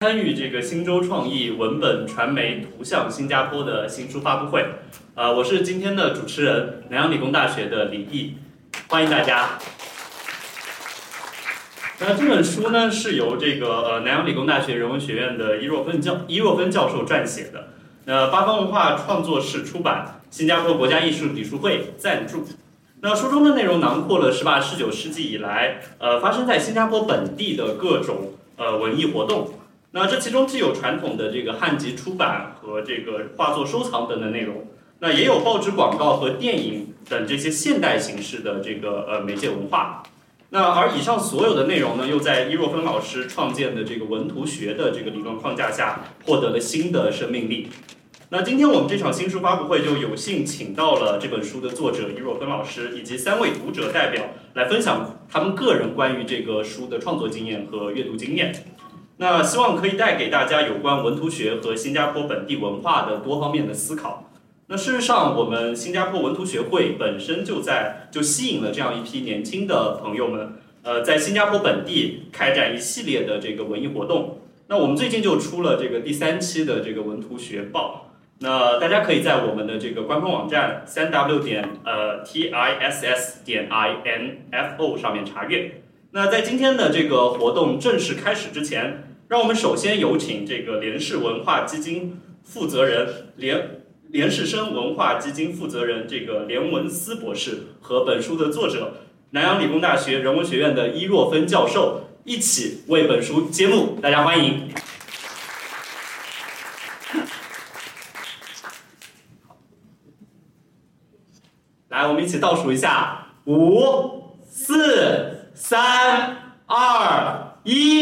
参与这个新洲创意文本传媒图像新加坡的新书发布会，呃，我是今天的主持人，南洋理工大学的李毅，欢迎大家。那这本书呢是由这个呃南洋理工大学人文学院的伊若芬教伊若芬教授撰写的，那八方文化创作室出版，新加坡国家艺术理事会赞助。那书中的内容囊括了十八、十九世纪以来，呃，发生在新加坡本地的各种呃文艺活动。那这其中既有传统的这个汉籍出版和这个画作收藏等的内容，那也有报纸广告和电影等这些现代形式的这个呃媒介文化。那而以上所有的内容呢，又在伊若芬老师创建的这个文图学的这个理论框架下，获得了新的生命力。那今天我们这场新书发布会就有幸请到了这本书的作者伊若芬老师以及三位读者代表来分享他们个人关于这个书的创作经验和阅读经验。那希望可以带给大家有关文图学和新加坡本地文化的多方面的思考。那事实上，我们新加坡文图学会本身就在就吸引了这样一批年轻的朋友们，呃，在新加坡本地开展一系列的这个文艺活动。那我们最近就出了这个第三期的这个文图学报，那大家可以在我们的这个官方网站三 w 点呃 t i s s 点 i n f o 上面查阅。那在今天的这个活动正式开始之前，让我们首先有请这个联世文化基金负责人联联世生文化基金负责人这个连文思博士和本书的作者南洋理工大学人文学院的伊若芬教授一起为本书揭幕，大家欢迎。来，我们一起倒数一下，五、四、三、二、一。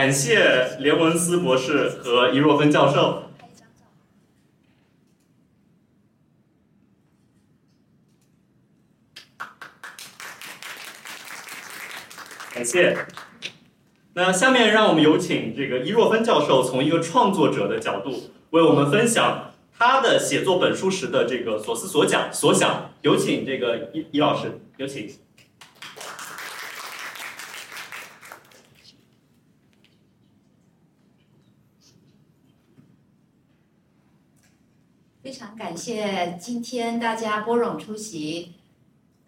感谢连文思博士和伊若芬教授。感谢。那下面让我们有请这个伊若芬教授从一个创作者的角度为我们分享他的写作本书时的这个所思所讲所想。有请这个伊伊老师，有请。非常感谢今天大家拨冗出席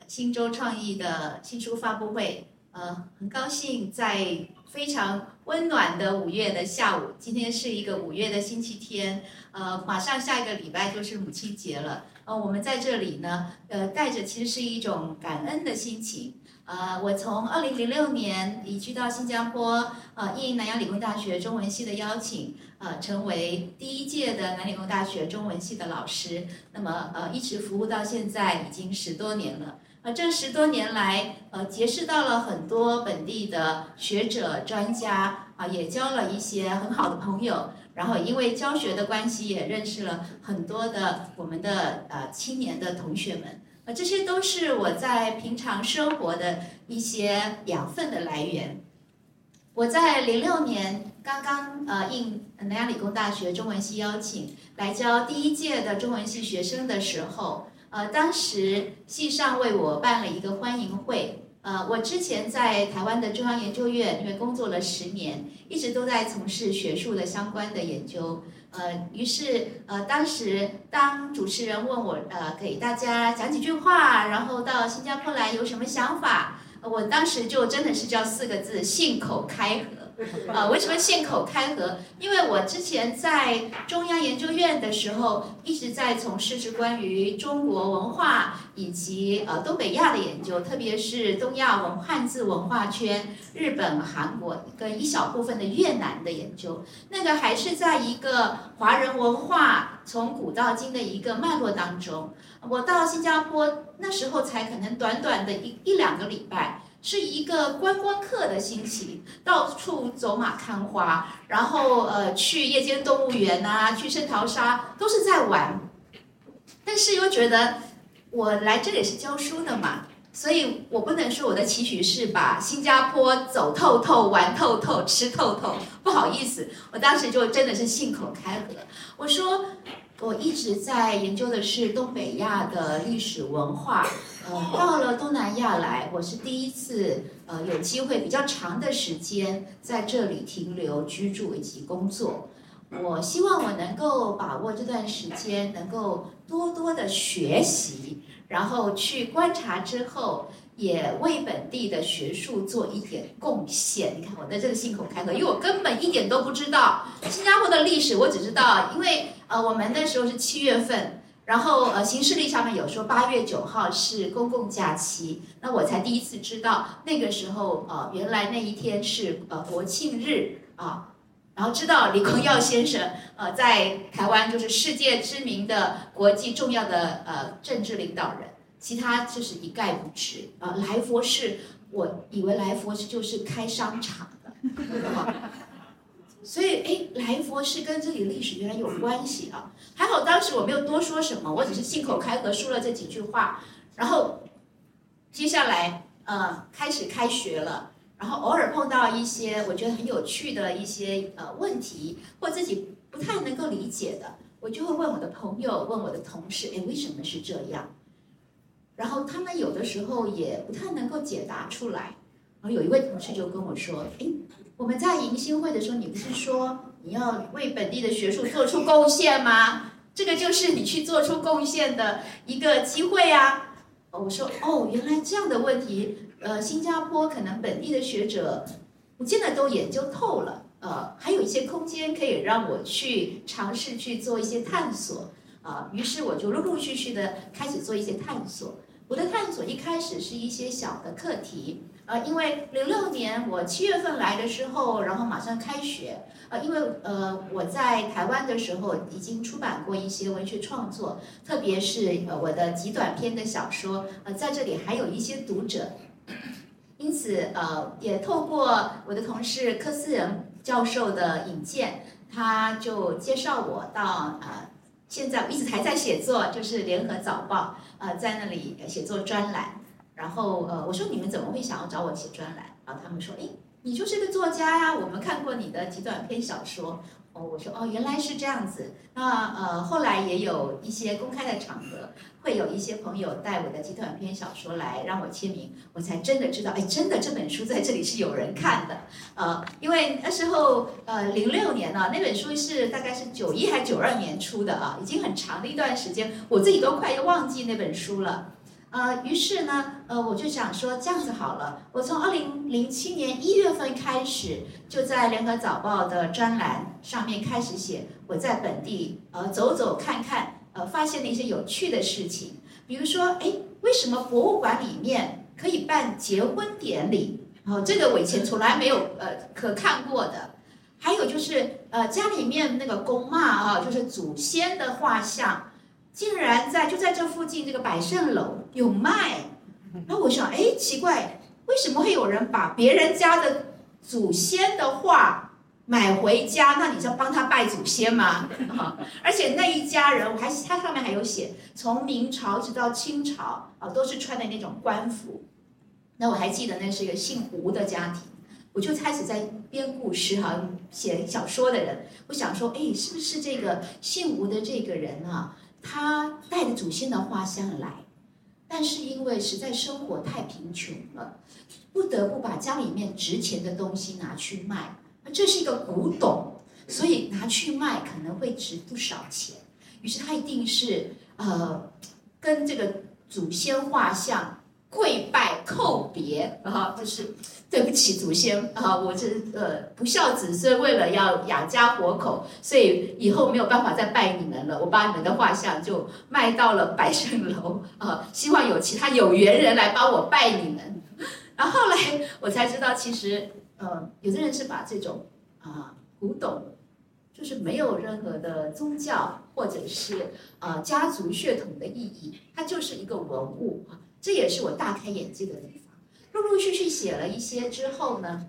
新洲创意的新书发布会。呃，很高兴在非常温暖的五月的下午，今天是一个五月的星期天。呃，马上下一个礼拜就是母亲节了。呃，我们在这里呢，呃，带着其实是一种感恩的心情。呃，我从二零零六年移居到新加坡，呃，应南洋理工大学中文系的邀请，呃，成为第一届的南理工大学中文系的老师。那么，呃，一直服务到现在已经十多年了。呃，这十多年来，呃，结识到了很多本地的学者、专家，啊，也交了一些很好的朋友。然后，因为教学的关系，也认识了很多的我们的呃青年的同学们。呃，这些都是我在平常生活的一些养分的来源。我在零六年刚刚呃应南洋理工大学中文系邀请来教第一届的中文系学生的时候，呃，当时系上为我办了一个欢迎会。呃，我之前在台湾的中央研究院因为工作了十年，一直都在从事学术的相关的研究。呃，于是呃，当时当主持人问我呃，给大家讲几句话，然后到新加坡来有什么想法，我当时就真的是叫四个字：信口开河。呃，为什么信口开河？因为我之前在中央研究院的时候，一直在从事是关于中国文化以及呃东北亚的研究，特别是东亚文汉字文化圈，日本、韩国跟一小部分的越南的研究。那个还是在一个华人文化从古到今的一个脉络当中。我到新加坡那时候才可能短短的一一两个礼拜。是一个观光客的心情，到处走马看花，然后呃去夜间动物园呐，去圣淘沙都是在玩，但是又觉得我来这里是教书的嘛，所以我不能说我的期许是把新加坡走透透、玩透透、吃透透，不好意思，我当时就真的是信口开河，我说。我一直在研究的是东北亚的历史文化，呃，到了东南亚来，我是第一次呃有机会比较长的时间在这里停留、居住以及工作。我希望我能够把握这段时间，能够多多的学习，然后去观察之后，也为本地的学术做一点贡献。你看我在这个信口开河，因为我根本一点都不知道新加坡的历史，我只知道，因为呃我们那时候是七月份，然后呃行事历上面有说八月九号是公共假期，那我才第一次知道那个时候呃原来那一天是呃国庆日啊。然后知道李光耀先生，呃，在台湾就是世界知名的国际重要的呃政治领导人，其他就是一概不知。啊，来佛寺，我以为来佛寺就是开商场的，所以哎，来佛是跟这里历史原来有关系啊。还好当时我没有多说什么，我只是信口开河说了这几句话。然后接下来呃开始开学了。然后偶尔碰到一些我觉得很有趣的一些呃问题，或自己不太能够理解的，我就会问我的朋友，问我的同事，哎，为什么是这样？然后他们有的时候也不太能够解答出来。然后有一位同事就跟我说，哎，我们在迎新会的时候，你不是说你要为本地的学术做出贡献吗？这个就是你去做出贡献的一个机会啊。我说，哦，原来这样的问题。呃，新加坡可能本地的学者不见得都研究透了，呃，还有一些空间可以让我去尝试去做一些探索，啊，于是我就陆陆续续的开始做一些探索。我的探索一开始是一些小的课题，呃，因为零六年我七月份来的时候，然后马上开学，呃，因为呃我在台湾的时候已经出版过一些文学创作，特别是呃我的极短篇的小说，呃，在这里还有一些读者。因此，呃，也透过我的同事柯思仁教授的引荐，他就介绍我到呃，现在我一直还在写作，就是联合早报，呃，在那里写作专栏。然后，呃，我说你们怎么会想要找我写专栏？然后他们说，哎，你就是个作家呀，我们看过你的极短篇小说。哦，我说哦，原来是这样子。那呃，后来也有一些公开的场合，会有一些朋友带我的极短篇小说来让我签名，我才真的知道，哎，真的这本书在这里是有人看的。呃，因为那时候呃，零六年呢，那本书是大概是九一还是九二年出的啊，已经很长的一段时间，我自己都快要忘记那本书了。呃，于是呢，呃，我就想说这样子好了，我从二零零七年一月份开始，就在联合早报的专栏上面开始写我在本地呃走走看看，呃发现了一些有趣的事情，比如说，哎，为什么博物馆里面可以办结婚典礼？哦，这个我以前从来没有呃可看过的。还有就是，呃，家里面那个公妈啊，就是祖先的画像。竟然在就在这附近这个百盛楼有卖，然后我想，哎，奇怪，为什么会有人把别人家的祖先的画买回家？那你是要帮他拜祖先吗？而且那一家人，我还他上面还有写，从明朝直到清朝啊，都是穿的那种官服。那我还记得那是一个姓吴的家庭，我就开始在编故事哈，写小说的人，我想说，哎，是不是这个姓吴的这个人啊？他带着祖先的画像来，但是因为实在生活太贫穷了，不得不把家里面值钱的东西拿去卖。这是一个古董，所以拿去卖可能会值不少钱。于是他一定是呃，跟这个祖先画像。跪拜叩别啊，就是对不起祖先啊，我这呃不孝子孙，为了要养家活口，所以以后没有办法再拜你们了。我把你们的画像就卖到了百盛楼啊，希望有其他有缘人来帮我拜你们。然后来我才知道，其实呃，有的人是把这种啊古董，就是没有任何的宗教或者是啊家族血统的意义，它就是一个文物。这也是我大开眼界的地方。陆陆续续写了一些之后呢，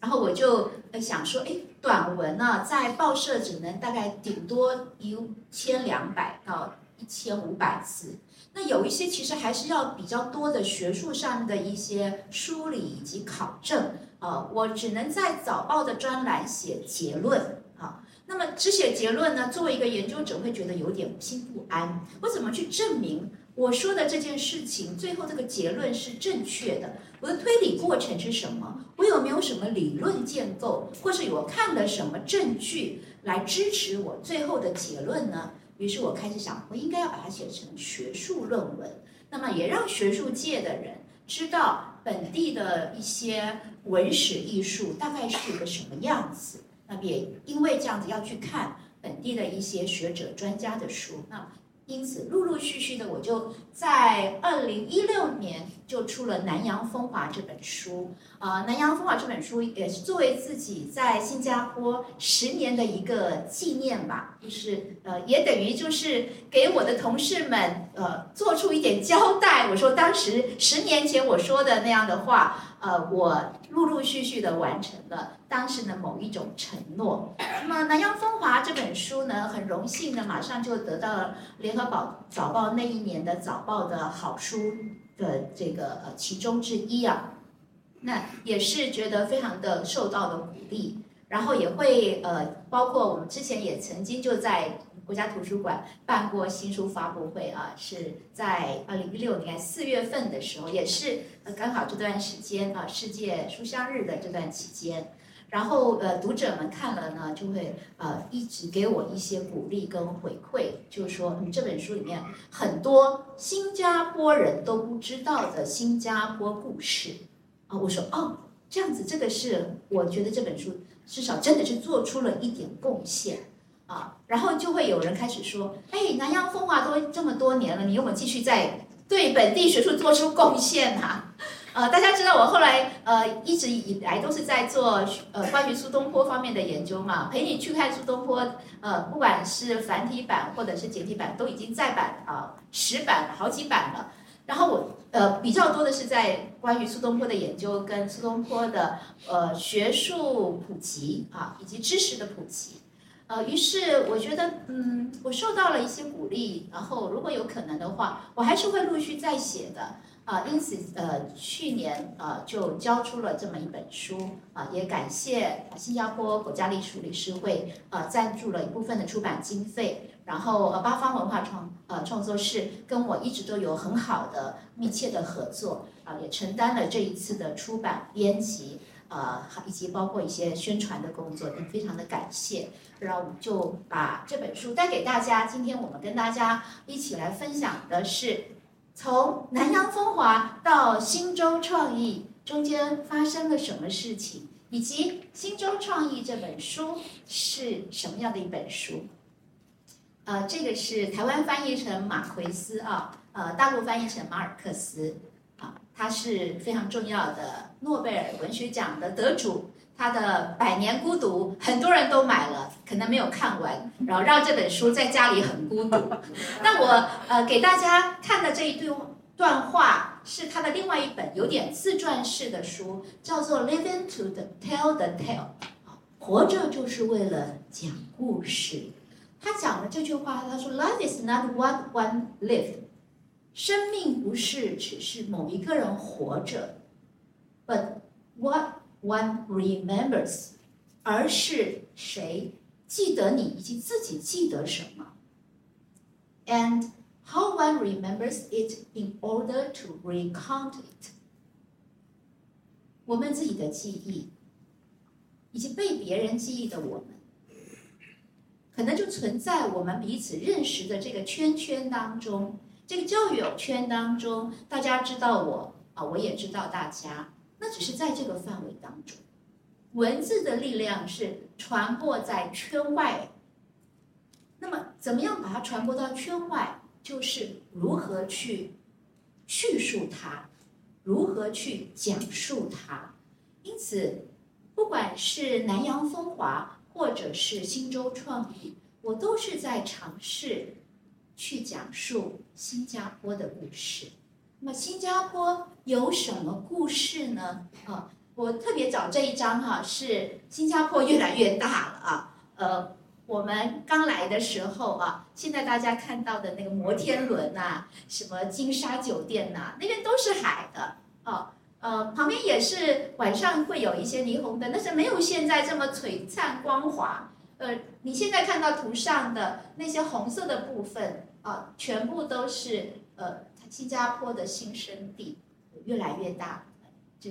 然后我就想说，哎，短文呢，在报社只能大概顶多一千两百到一千五百字。那有一些其实还是要比较多的学术上的一些梳理以及考证啊。我只能在早报的专栏写结论啊。那么只写结论呢，作为一个研究者会觉得有点心不安。我怎么去证明？我说的这件事情最后这个结论是正确的？我的推理过程是什么？我有没有什么理论建构，或是我看了什么证据来支持我最后的结论呢？于是我开始想，我应该要把它写成学术论文，那么也让学术界的人知道本地的一些文史艺术大概是一个什么样子。那也因为这样子要去看本地的一些学者专家的书，那。因此，陆陆续续的，我就在二零一六年就出了《南洋风华》这本书。啊，《南洋风华》这本书也是作为自己在新加坡十年的一个纪念吧，就是呃，也等于就是给我的同事们呃做出一点交代。我说当时十年前我说的那样的话，呃，我陆陆续续的完成了当时的某一种承诺。那么《南洋风华》这本书呢，很荣幸的马上就得到了联合报早报那一年的早报的好书的这个呃其中之一啊。那也是觉得非常的受到了鼓励，然后也会呃，包括我们之前也曾经就在国家图书馆办过新书发布会啊，是在二零一六年四月份的时候，也是刚好这段时间啊，世界书香日的这段期间，然后呃读者们看了呢，就会呃一直给我一些鼓励跟回馈，就是说你这本书里面很多新加坡人都不知道的新加坡故事。啊，我说哦，这样子，这个是我觉得这本书至少真的是做出了一点贡献啊。然后就会有人开始说，哎，南洋风华都这么多年了，你有没有继续在对本地学术做出贡献啊？呃，大家知道我后来呃一直以来都是在做呃关于苏东坡方面的研究嘛，陪你去看苏东坡，呃，不管是繁体版或者是简体版，都已经再版啊十版好几版了。然后我呃比较多的是在关于苏东坡的研究跟苏东坡的呃学术普及啊以及知识的普及，呃于是我觉得嗯我受到了一些鼓励，然后如果有可能的话，我还是会陆续再写的啊，因此呃去年啊就交出了这么一本书啊，也感谢新加坡国家历史理事会啊赞助了一部分的出版经费。然后呃，八方文化创呃创作室跟我一直都有很好的密切的合作啊，也承担了这一次的出版编辑呃，以及包括一些宣传的工作，也非常的感谢。然后我们就把这本书带给大家。今天我们跟大家一起来分享的是，从南洋风华到新洲创意中间发生了什么事情，以及新洲创意这本书是什么样的一本书。呃，这个是台湾翻译成马奎斯啊，呃，大陆翻译成马尔克斯啊，他是非常重要的诺贝尔文学奖的得主。他的《百年孤独》很多人都买了，可能没有看完，然后让这本书在家里很孤独。那我呃给大家看的这一段段话是他的另外一本有点自传式的书，叫做《Living to the Tell the Tale》，活着就是为了讲故事。他讲了这句话，他说：“Life is not what one lived，生命不是只是某一个人活着，but what one remembers，而是谁记得你以及自己记得什么，and how one remembers it in order to recount it。我们自己的记忆，以及被别人记忆的我们。”可能就存在我们彼此认识的这个圈圈当中，这个交友圈当中，大家知道我啊，我也知道大家，那只是在这个范围当中。文字的力量是传播在圈外，那么怎么样把它传播到圈外？就是如何去叙述它，如何去讲述它。因此，不管是南洋风华。或者是新洲创意，我都是在尝试去讲述新加坡的故事。那么新加坡有什么故事呢？啊，我特别找这一张哈，是新加坡越来越大了啊。呃，我们刚来的时候啊，现在大家看到的那个摩天轮呐，什么金沙酒店呐，那边都是海的啊。呃，旁边也是晚上会有一些霓虹灯，但是没有现在这么璀璨光滑。呃，你现在看到图上的那些红色的部分啊，全部都是呃新加坡的新生地越来越大，就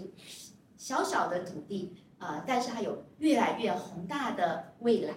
小小的土地，呃，但是它有越来越宏大的未来。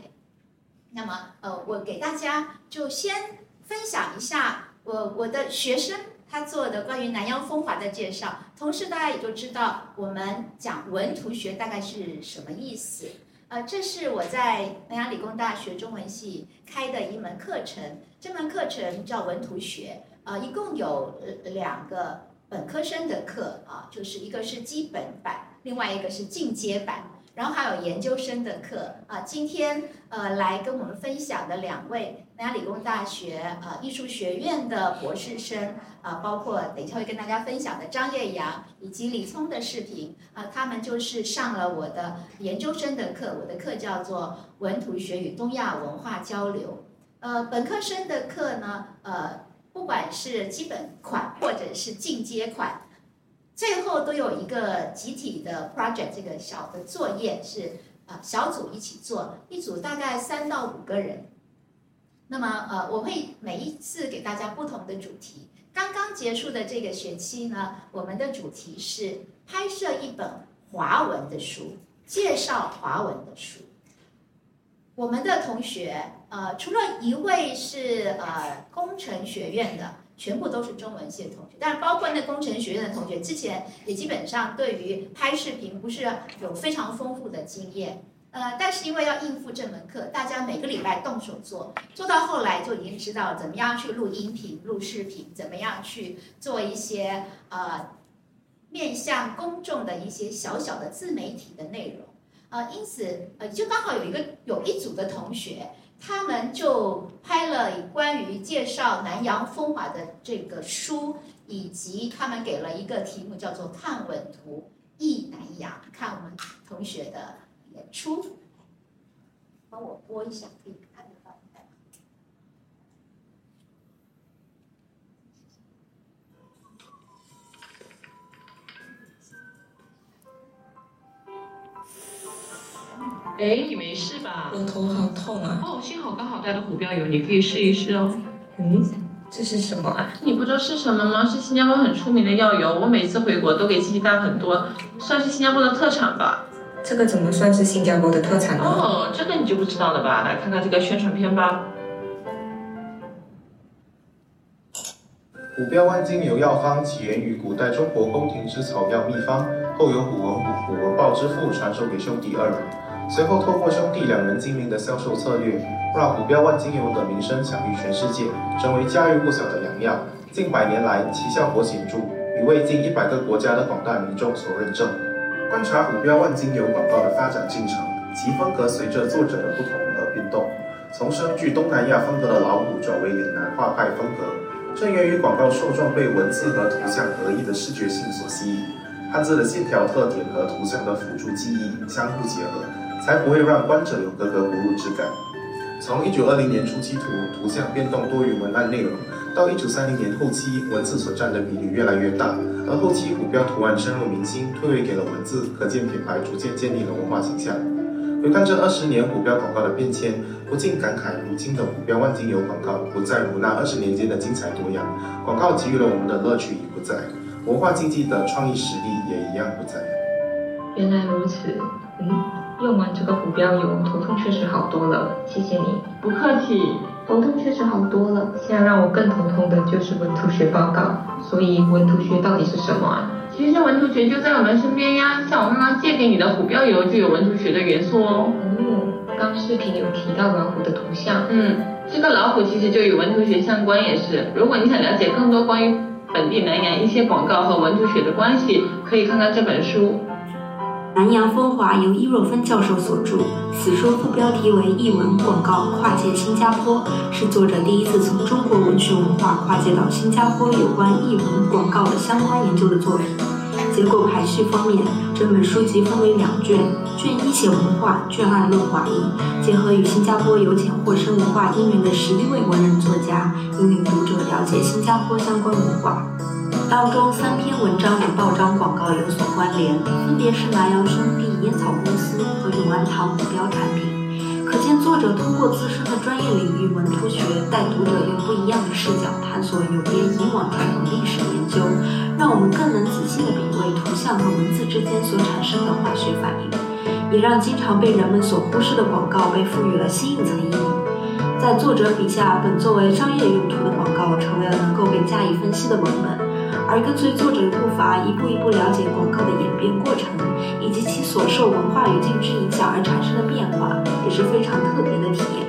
那么，呃，我给大家就先分享一下我我的学生他做的关于南洋风华的介绍，同时大家也就知道我们讲文图学大概是什么意思。呃，这是我在南洋理工大学中文系开的一门课程，这门课程叫文图学，呃，一共有两个本科生的课啊，就是一个是基本版，另外一个是进阶版，然后还有研究生的课啊。今天呃来跟我们分享的两位南洋理工大学呃艺术学院的博士生。啊，包括等一下会跟大家分享的张叶阳以及李聪的视频啊，他们就是上了我的研究生的课，我的课叫做文图学与东亚文化交流。呃，本科生的课呢，呃，不管是基本款或者是进阶款，最后都有一个集体的 project，这个小的作业是啊小组一起做，一组大概三到五个人。那么呃，我会每一次给大家不同的主题。刚刚结束的这个学期呢，我们的主题是拍摄一本华文的书，介绍华文的书。我们的同学，呃，除了一位是呃工程学院的，全部都是中文系的同学，但是包括那工程学院的同学，之前也基本上对于拍视频不是有非常丰富的经验。呃，但是因为要应付这门课，大家每个礼拜动手做，做到后来就已经知道怎么样去录音频、录视频，怎么样去做一些呃面向公众的一些小小的自媒体的内容。呃，因此呃，就刚好有一个有一组的同学，他们就拍了关于介绍南洋风华的这个书，以及他们给了一个题目叫做“看吻图忆南洋”，看我们同学的。演出，帮我播一下，可以哎，你没事吧？我头好痛啊！哦，幸好刚好带了虎标油，你可以试一试哦。嗯，这是什么啊？你不知道是什么吗？是新加坡很出名的药油，我每次回国都给亲戚带很多，算是新加坡的特产吧。这个怎么算是新加坡的特产呢？哦，这个你就不知道了吧？来看看这个宣传片吧。虎标万金油药方起源于古代中国宫廷之草药秘方，后由虎文虎文豹之父传授给兄弟二人。随后透过兄弟两人精明的销售策略，让虎标万金油的名声享誉全世界，成为家喻户晓的良药。近百年来，其效果显著，已为近一百个国家的广大民众所认证。观察虎标万金油广告的发展进程，其风格随着作者的不同而变动，从深具东南亚风格的老虎转为岭南画派风格。正源于广告受众被文字和图像合一的视觉性所吸引，汉字的线条特点和图像的辅助记忆相互结合，才不会让观者有格格不入之感。从一九二零年初期图图像变动多于文案内容，到一九三零年后期文字所占的比例越来越大。而后期虎标图案深入民心，退位给了文字，可见品牌逐渐建立了文化形象。回看这二十年虎标广告的变迁，不禁感慨，如今的虎标万金油广告不再如那二十年间的精彩多样，广告给予了我们的乐趣已不在，文化经济的创意实力也一样不在。原来如此，嗯，用完这个虎标油，头痛确实好多了，谢谢你。不客气，头痛确实好多了。现在让我更头痛的就是文图学报告。所以文图学到底是什么啊？其实文图学就在我们身边呀，像我刚刚借给你的虎标油就有文图学的元素哦。哦，刚视频有提到老虎的图像，嗯，这个老虎其实就与文图学相关也是。如果你想了解更多关于本地南洋一些广告和文图学的关系，可以看看这本书。南洋风华由伊若芬教授所著，此书副标题为《译文广告跨界新加坡》，是作者第一次从中国文学文化跨界到新加坡有关译文广告的相关研究的作品。结构排序方面，整本书籍分为两卷，卷一写文化，卷二论华裔，结合与新加坡有浅或深文化因缘的十一位文人作家，引领读者了解新加坡相关文化。当中三篇文章与报章广告有所关联，分别是南洋兄弟烟草公司和永安堂目标产品。可见作者通过自身的专业领域文图学，带读者用不一样的视角探索有别以往传统历史研究，让我们更能仔细地品味图像和文字之间所产生的化学反应，也让经常被人们所忽视的广告被赋予了新一层意义。在作者笔下，本作为商业用途的广告成为了能够被加以分析的文本，而跟随作者的步伐，一步一步了解广告的演变过程，以及其所受文化语境之影响而产生的变化，也是非常特别的体验。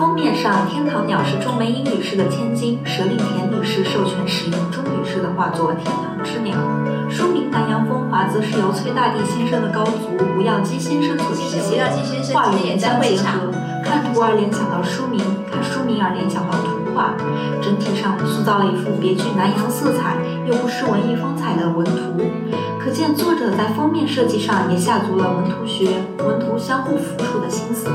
封面上，天堂鸟是钟梅英女士的千金，舍令田女士授权使用钟女士的画作《天堂之鸟》。书名《南洋风华》则是由崔大地先生的高足吴耀基先生所题写，画与言相结合。看图而联想到书名，看书名而联想到图画，整体上塑造了一幅别具南洋色彩又不失文艺风采的文图。可见作者在封面设计上也下足了文图学、文图相互辅助的心思。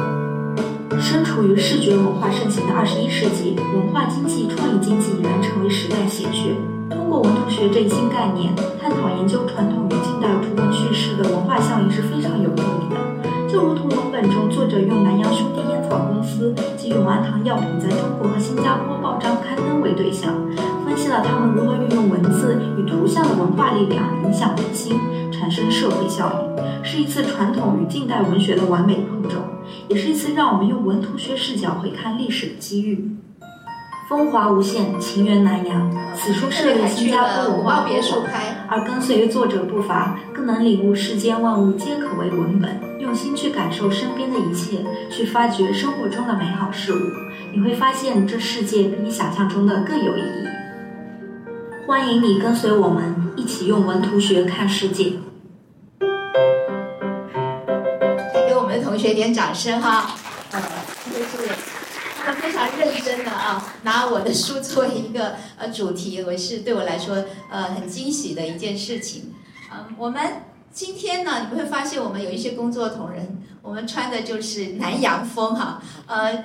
身处于视觉文化盛行的二十一世纪，文化经济、创意经济已然成为时代显学。通过文图学这一新概念，探讨研究传统与近代图文叙事的文化效应是非常有意义的。就如同文本中，作者用南洋兄弟烟草公司及永安堂药品在中国和新加坡报章刊登为对象，分析了他们如何运用文字与图像的文化力量影响人心，产生社会效应，是一次传统与近代文学的完美碰撞，也是一次让我们用文图学视角回看历史的机遇。风华无限，情缘南洋。此书设立新加坡文化别墅拍，而跟随作者步伐，更能领悟世间万物皆可为文本，用心去感受身边的一切，去发掘生活中的美好事物，你会发现这世界比你想象中的更有意义。欢迎你跟随我们一起用文图学看世界。给我们的同学点掌声哈！呃，这是他非常认真的啊，拿我的书作为一个呃主题，我是对我来说呃很惊喜的一件事情。嗯，我们今天呢，你会发现我们有一些工作同仁，我们穿的就是南洋风哈，呃。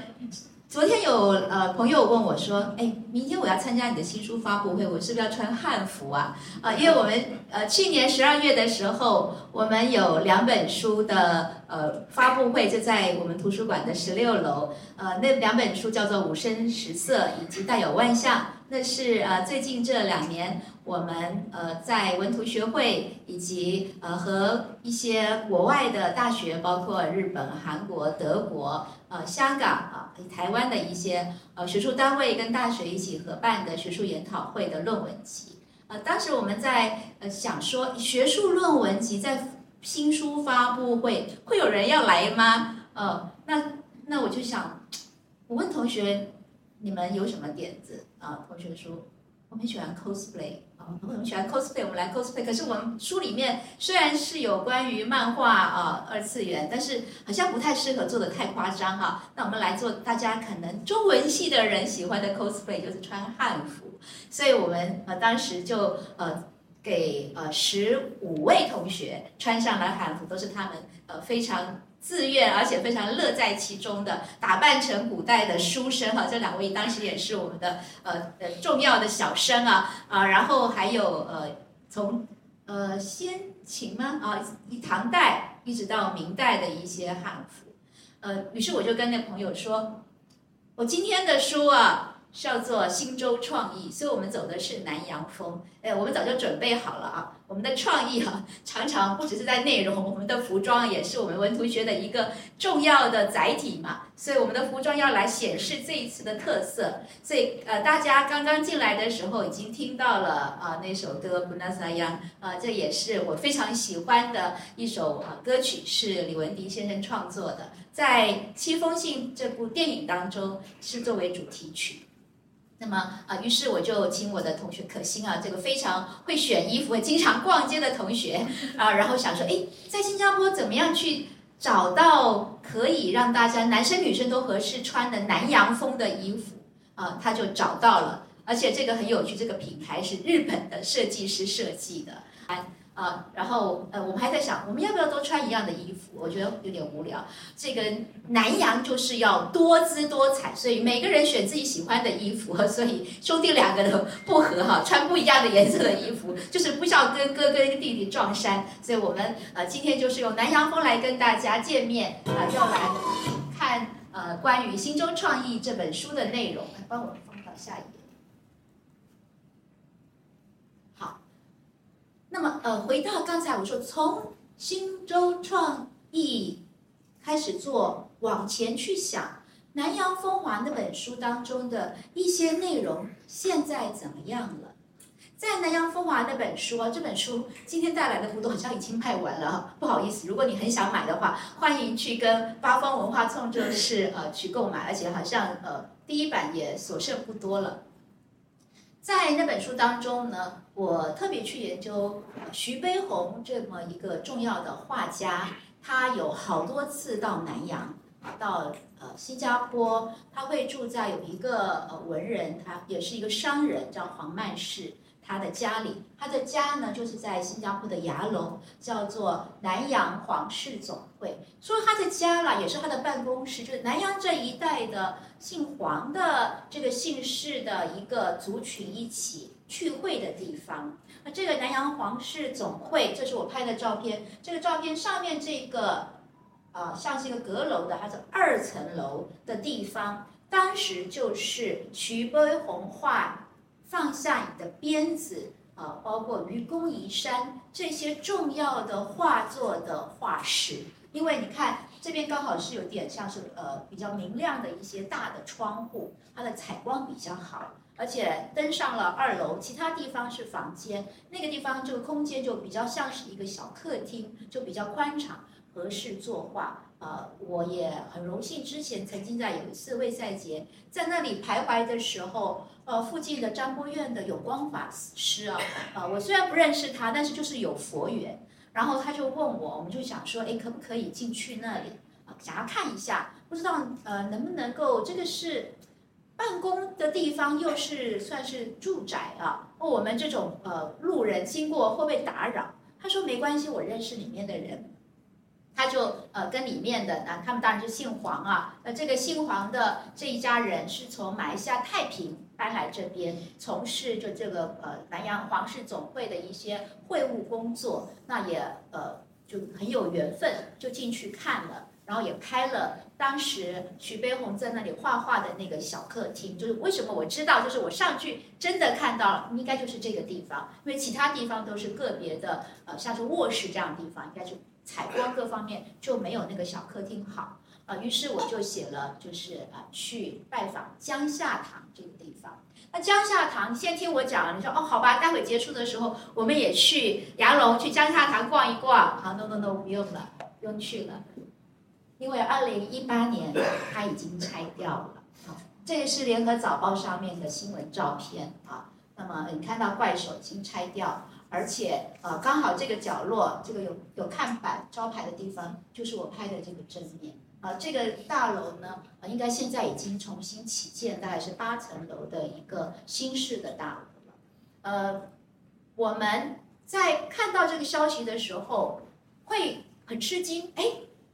昨天有呃朋友问我说，哎，明天我要参加你的新书发布会，我是不是要穿汉服啊？啊，因为我们呃去年十二月的时候，我们有两本书的呃发布会，就在我们图书馆的十六楼。呃，那两本书叫做《五声十色》以及《带有万象》，那是呃最近这两年我们呃在文图学会以及呃和一些国外的大学，包括日本、韩国、德国。呃，香港啊，台湾的一些呃学术单位跟大学一起合办的学术研讨会的论文集，呃，当时我们在呃想说，学术论文集在新书发布会会有人要来吗？呃，那那我就想，我问同学，你们有什么点子啊？同学说，我们喜欢 cosplay 啊。我很喜欢 cosplay，我们来 cosplay。可是我们书里面虽然是有关于漫画啊二次元，但是好像不太适合做的太夸张哈。那我们来做大家可能中文系的人喜欢的 cosplay，就是穿汉服。所以我们呃当时就呃给呃十五位同学穿上了汉服，都是他们呃非常。自愿而且非常乐在其中的打扮成古代的书生哈，这两位当时也是我们的呃呃重要的小生啊啊，然后还有呃从呃先秦吗啊，一唐代一直到明代的一些汉服，呃，于是我就跟那朋友说，我今天的书啊。是要做新洲创意，所以我们走的是南洋风。哎，我们早就准备好了啊！我们的创意哈，常常不只是在内容，我们的服装也是我们文图学的一个重要的载体嘛。所以我们的服装要来显示这一次的特色。所以呃，大家刚刚进来的时候已经听到了啊那首歌《布纳萨扬》啊，这也是我非常喜欢的一首啊歌曲，是李文迪先生创作的，在《七封信》这部电影当中是作为主题曲。那么啊，于是我就请我的同学可心啊，这个非常会选衣服、经常逛街的同学啊，然后想说，哎，在新加坡怎么样去找到可以让大家男生女生都合适穿的南洋风的衣服啊？他就找到了，而且这个很有趣，这个品牌是日本的设计师设计的。啊，啊然后呃，我们还在想，我们要不要都穿一样的衣服？我觉得有点无聊。这个南洋就是要多姿多彩，所以每个人选自己喜欢的衣服。所以兄弟两个都不合哈，穿不一样的颜色的衣服，就是不要跟哥哥跟弟弟撞衫。所以我们呃今天就是用南洋风来跟大家见面啊，要来看呃关于《新州创意》这本书的内容，来帮我放到下一页。好，那么呃，回到刚才我说，从新州创意开始做，往前去想。南洋风华那本书当中的一些内容，现在怎么样了？在南洋风华那本书啊，这本书今天带来的幅度好像已经卖完了，不好意思，如果你很想买的话，欢迎去跟八方文化创作室呃去购买，而且好像呃第一版也所剩不多了。在那本书当中呢，我特别去研究徐悲鸿这么一个重要的画家，他有好多次到南洋。到呃新加坡，他会住在有一个呃文人，他也是一个商人，叫黄曼士，他的家里，他的家呢就是在新加坡的牙龙，叫做南洋皇室总会。说他的家啦，也是他的办公室，就是南洋这一带的姓黄的这个姓氏的一个族群一起聚会的地方。那这个南洋皇室总会，这是我拍的照片，这个照片上面这个。啊，像是一个阁楼的，还是二层楼的地方，当时就是徐悲鸿画放下你的鞭子啊，包括愚公移山这些重要的画作的画室。因为你看这边刚好是有点像是呃比较明亮的一些大的窗户，它的采光比较好，而且登上了二楼，其他地方是房间，那个地方这个空间就比较像是一个小客厅，就比较宽敞。合适作画，呃，我也很荣幸，之前曾经在有一次魏赛节在那里徘徊的时候，呃，附近的张波院的有光法师啊，呃，我虽然不认识他，但是就是有佛缘，然后他就问我，我们就想说，哎，可不可以进去那里啊，想要看一下，不知道呃能不能够，这个是办公的地方，又是算是住宅啊，我们这种呃路人经过会不会打扰？他说没关系，我认识里面的人。他就呃跟里面的那，他们当然是姓黄啊。那这个姓黄的这一家人是从马来西亚太平搬来这边，从事就这个呃南洋皇室总会的一些会务工作。那也呃就很有缘分，就进去看了，然后也开了当时徐悲鸿在那里画画的那个小客厅。就是为什么我知道，就是我上去真的看到了，应该就是这个地方，因为其他地方都是个别的呃，像是卧室这样的地方，应该就。采光各方面就没有那个小客厅好，啊，于是我就写了，就是啊，去拜访江夏堂这个地方。那江夏堂，先听我讲，你说哦，好吧，待会结束的时候，我们也去牙龙去江夏堂逛一逛。好，no no no，不用了，不用去了，因为二零一八年它已经拆掉了。好，这个是联合早报上面的新闻照片啊。那么你看到怪手已经拆掉。而且，呃，刚好这个角落，这个有有看板招牌的地方，就是我拍的这个正面。啊，这个大楼呢，应该现在已经重新起建，大概是八层楼的一个新式的大楼了。呃，我们在看到这个消息的时候，会很吃惊。哎，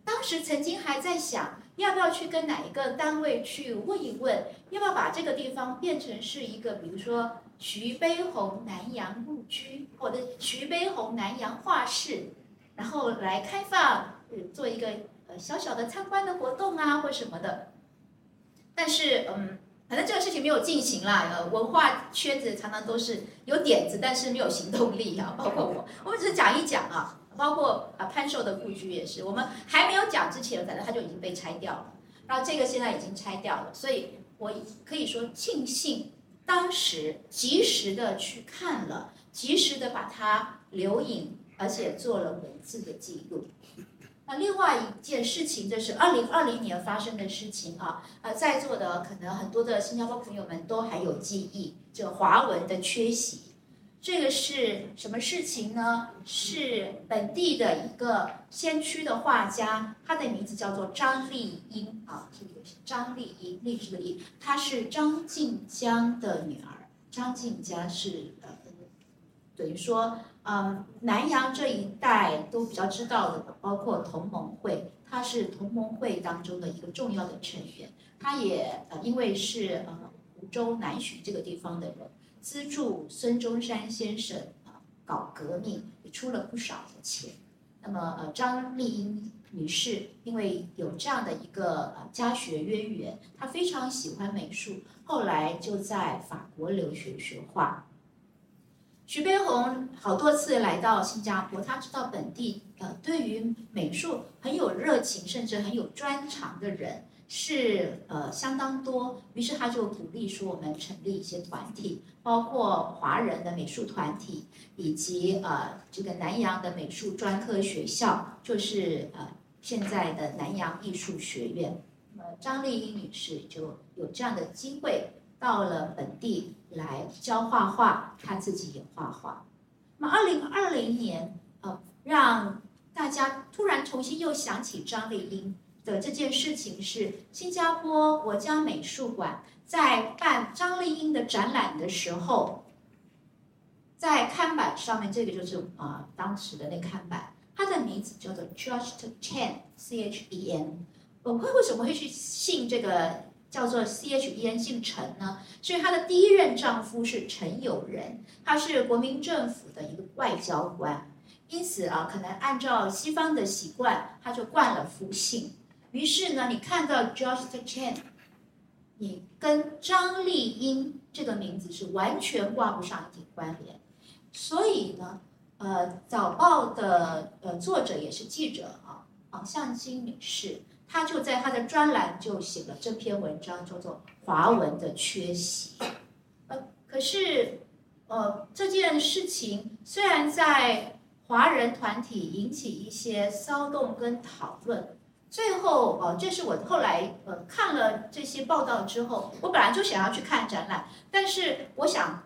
当时曾经还在想，要不要去跟哪一个单位去问一问，要不要把这个地方变成是一个，比如说。徐悲鸿南洋故居，或者徐悲鸿南洋画室，然后来开放，做一个呃小小的参观的活动啊，或什么的。但是，嗯，反正这个事情没有进行啦。呃，文化圈子常常都是有点子，但是没有行动力啊。包括我，我们只是讲一讲啊。包括啊潘寿的故居也是，我们还没有讲之前，反正它就已经被拆掉了。然后这个现在已经拆掉了，所以我可以说庆幸。当时及时的去看了，及时的把它留影，而且做了文字的记录。那另外一件事情，这是二零二零年发生的事情啊，呃，在座的可能很多的新加坡朋友们都还有记忆，这华文的缺席。这个是什么事情呢？是本地的一个先驱的画家，他的名字叫做张丽英啊，这个是张丽英，励志的丽，她是张静江的女儿。张静江是呃，等于说，嗯，南洋这一带都比较知道的，包括同盟会，他是同盟会当中的一个重要的成员。他也呃，因为是呃湖州南浔这个地方的人。资助孙中山先生啊搞革命，也出了不少的钱。那么呃，张丽英女士因为有这样的一个呃家学渊源，她非常喜欢美术，后来就在法国留学学画。徐悲鸿好多次来到新加坡，他知道本地呃对于美术很有热情，甚至很有专长的人是呃相当多，于是他就鼓励说我们成立一些团体，包括华人的美术团体，以及呃这个南洋的美术专科学校，就是呃现在的南洋艺术学院。那么张丽英女士就有这样的机会。到了本地来教画画，他自己也画画。那么，二零二零年，呃，让大家突然重新又想起张丽英的这件事情是，新加坡国家美术馆在办张丽英的展览的时候，在看板上面，这个就是啊、呃、当时的那看板，他的名字叫做 Just Chen，C H E N。我会为什么会去信这个？叫做 C H E N 姓陈呢，所以她的第一任丈夫是陈友仁，他是国民政府的一个外交官，因此啊，可能按照西方的习惯，他就冠了夫姓。于是呢，你看到 Just Chen，你跟张丽英这个名字是完全挂不上一点关联。所以呢，呃，早报的呃作者也是记者啊，王向金女士。他就在他的专栏就写了这篇文章，叫做《华文的缺席》。呃，可是，呃，这件事情虽然在华人团体引起一些骚动跟讨论，最后，呃，这是我后来呃看了这些报道之后，我本来就想要去看展览，但是我想，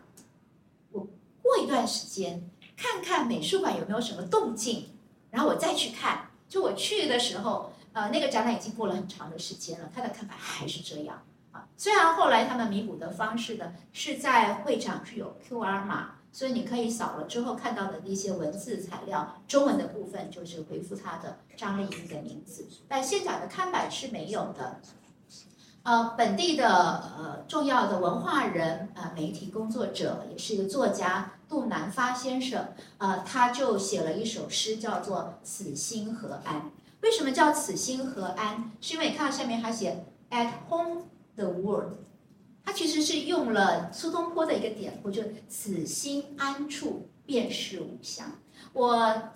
我过一段时间看看美术馆有没有什么动静，然后我再去看。就我去的时候。呃，那个展览已经过了很长的时间了，他的看法还是这样啊。虽然后来他们弥补的方式呢，是在会场是有 QR 码，所以你可以扫了之后看到的一些文字材料，中文的部分就是回复他的张丽英的名字，但现场的看板是没有的。呃，本地的呃重要的文化人呃媒体工作者，也是一个作家杜南发先生，呃，他就写了一首诗，叫做《此心何安》。为什么叫此心何安？是因为看到下面他写 at home the world，他其实是用了苏东坡的一个典故，就此心安处便是吾乡。我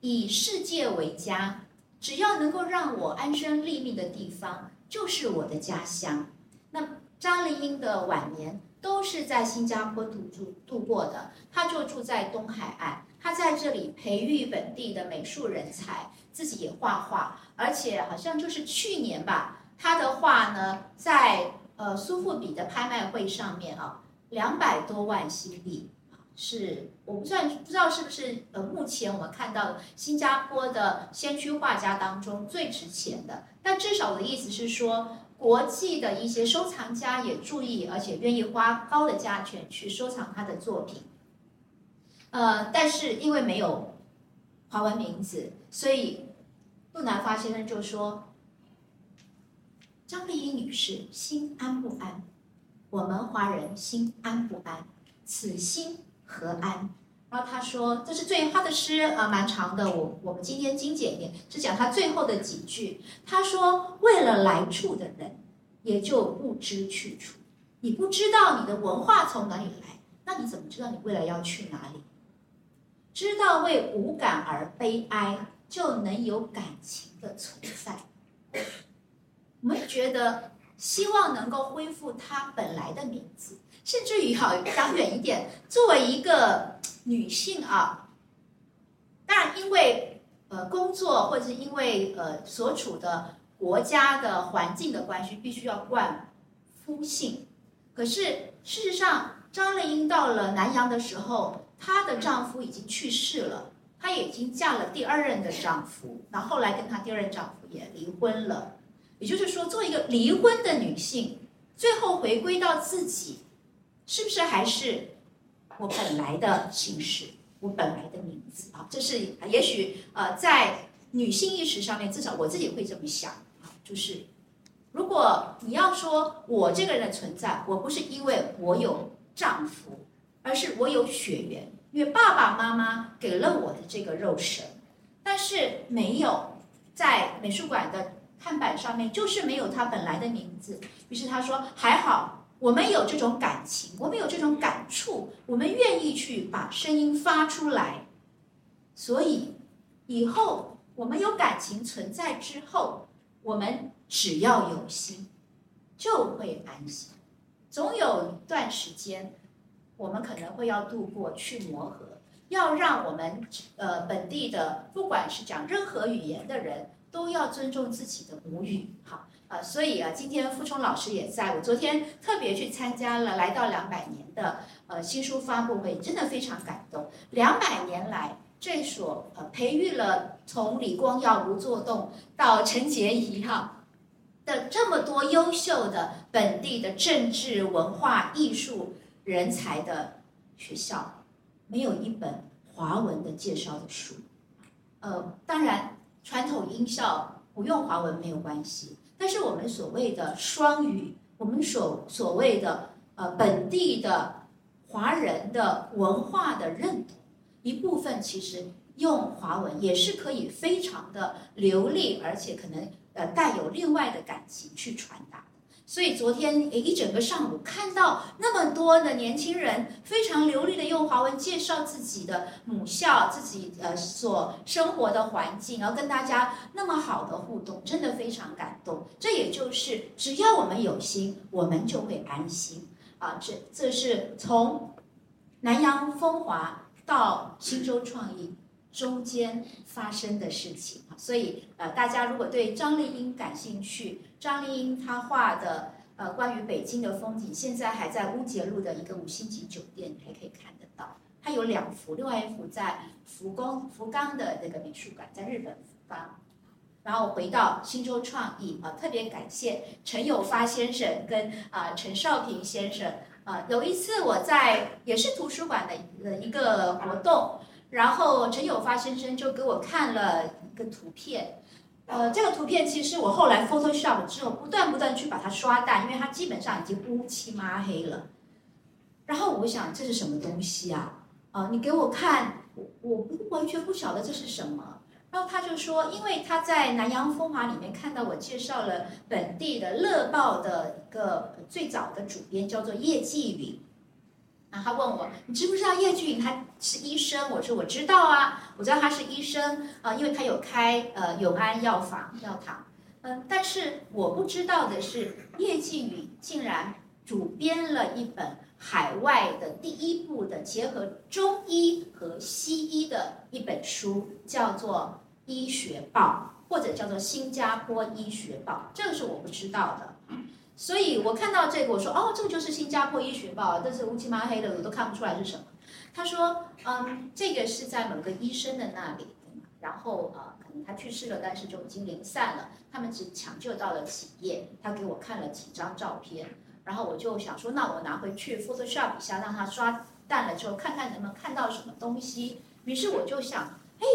以世界为家，只要能够让我安身立命的地方，就是我的家乡。那张丽英的晚年都是在新加坡度住度过的，他就住在东海岸，他在这里培育本地的美术人才。自己也画画，而且好像就是去年吧，他的画呢，在呃苏富比的拍卖会上面啊，两百多万新币是我不算不知道是不是呃目前我们看到的新加坡的先驱画家当中最值钱的，但至少我的意思是说，国际的一些收藏家也注意，而且愿意花高的价钱去收藏他的作品，呃，但是因为没有。华文名字，所以杜南发先生就说：“张丽英女士心安不安？我们华人心安不安？此心何安？”然后他说：“这是最他的诗啊，蛮长的。我我们今天精简一点，只讲他最后的几句。他说：‘为了来处的人，也就不知去处。你不知道你的文化从哪里来，那你怎么知道你未来要去哪里？’”知道为无感而悲哀，就能有感情的存在。我们觉得希望能够恢复她本来的名字，甚至于好讲远一点，作为一个女性啊，当然因为呃工作或者是因为呃所处的国家的环境的关系，必须要冠夫姓。可是事实上，张丽英到了南洋的时候。她的丈夫已经去世了，她已经嫁了第二任的丈夫，那后来跟她第二任丈夫也离婚了。也就是说，做一个离婚的女性，最后回归到自己，是不是还是我本来的姓氏，我本来的名字啊？这是也许呃，在女性意识上面，至少我自己会这么想啊，就是如果你要说我这个人的存在，我不是因为我有丈夫。而是我有血缘，因为爸爸妈妈给了我的这个肉身，但是没有在美术馆的看板上面就是没有他本来的名字。于是他说：“还好，我们有这种感情，我们有这种感触，我们愿意去把声音发出来。所以以后我们有感情存在之后，我们只要有心，就会安心。总有一段时间，我们可能会要度过去磨合。”要让我们呃本地的，不管是讲任何语言的人，都要尊重自己的母语，好啊，所以啊，今天傅聪老师也在，我昨天特别去参加了来到两百年的呃新书发布会，真的非常感动。两百年来，这所呃培育了从李光耀、吴作栋到陈洁仪哈的这么多优秀的本地的政治、文化、艺术人才的学校。没有一本华文的介绍的书，呃，当然传统音效不用华文没有关系，但是我们所谓的双语，我们所所谓的呃本地的华人的文化的认同，一部分其实用华文也是可以非常的流利，而且可能呃带有另外的感情去传达。所以昨天一整个上午看到那么多的年轻人非常流利的用华文介绍自己的母校、自己呃所生活的环境，然后跟大家那么好的互动，真的非常感动。这也就是只要我们有心，我们就会安心啊！这这是从南洋风华到新洲创意。中间发生的事情所以呃，大家如果对张丽英感兴趣，张丽英她画的呃关于北京的风景，现在还在乌节路的一个五星级酒店还可以看得到。它有两幅，另外一幅在福冈福冈的那个美术馆，在日本福冈。然后回到新洲创意啊，特别感谢陈友发先生跟啊陈少平先生啊，有一次我在也是图书馆的呃一个活动。然后陈友发先生就给我看了一个图片，呃，这个图片其实我后来 Photoshop 之后不断不断去把它刷淡，因为它基本上已经乌漆抹黑了。然后我想这是什么东西啊？啊，你给我看，我我完全不晓得这是什么。然后他就说，因为他在南洋风华里面看到我介绍了本地的乐报的一个最早的主编叫做叶继允。然后他问我，你知不知道叶俊他是医生？我说我知道啊，我知道他是医生啊，因为他有开呃永安药房药堂。嗯，但是我不知道的是，叶俊宇竟然主编了一本海外的第一部的结合中医和西医的一本书，叫做《医学报》或者叫做《新加坡医学报》，这个是我不知道的。所以我看到这个，我说哦，这个就是新加坡医学报，但是乌漆麻黑的，我都看不出来是什么。他说，嗯，这个是在某个医生的那里，然后啊，可能他去世了，但是就已经零散了。他们只抢救到了几页，他给我看了几张照片，然后我就想说，那我拿回去 Photoshop 一下，让他刷淡了之后，看看能不能看到什么东西。于是我就想，哎，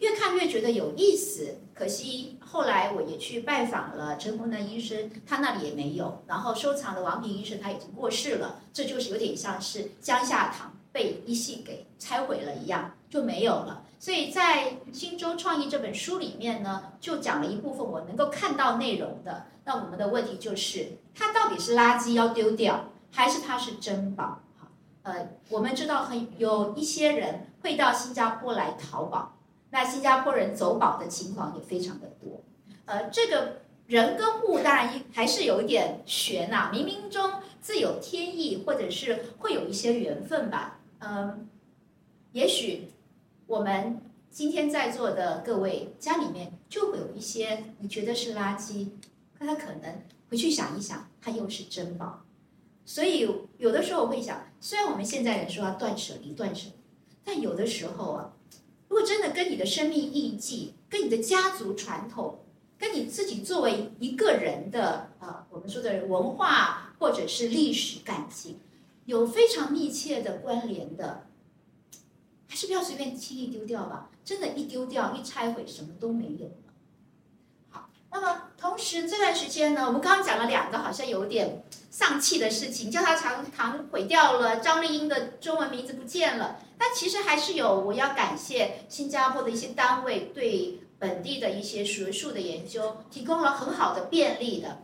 越看越觉得有意思。可惜后来我也去拜访了陈洪南医生，他那里也没有。然后收藏的王平医生他已经过世了，这就是有点像是江夏堂被一系给拆毁了一样，就没有了。所以在《新洲创意》这本书里面呢，就讲了一部分我能够看到内容的。那我们的问题就是，它到底是垃圾要丢掉，还是它是珍宝？好，呃，我们知道很有一些人会到新加坡来淘宝。那新加坡人走宝的情况也非常的多，呃，这个人跟物当然还是有一点悬呐，冥冥中自有天意，或者是会有一些缘分吧，嗯，也许我们今天在座的各位家里面就会有一些你觉得是垃圾，可他可能回去想一想，它又是珍宝，所以有的时候我会想，虽然我们现在人说要断舍离，断舍离，但有的时候啊。如果真的跟你的生命印记、跟你的家族传统、跟你自己作为一个人的啊，我们说的文化或者是历史感情有非常密切的关联的，还是不要随便轻易丢掉吧。真的，一丢掉、一拆毁，什么都没有。好，那么同时这段时间呢，我们刚刚讲了两个好像有点丧气的事情，叫他常常毁掉了，张丽英的中文名字不见了。但其实还是有，我要感谢新加坡的一些单位对本地的一些学术的研究提供了很好的便利的。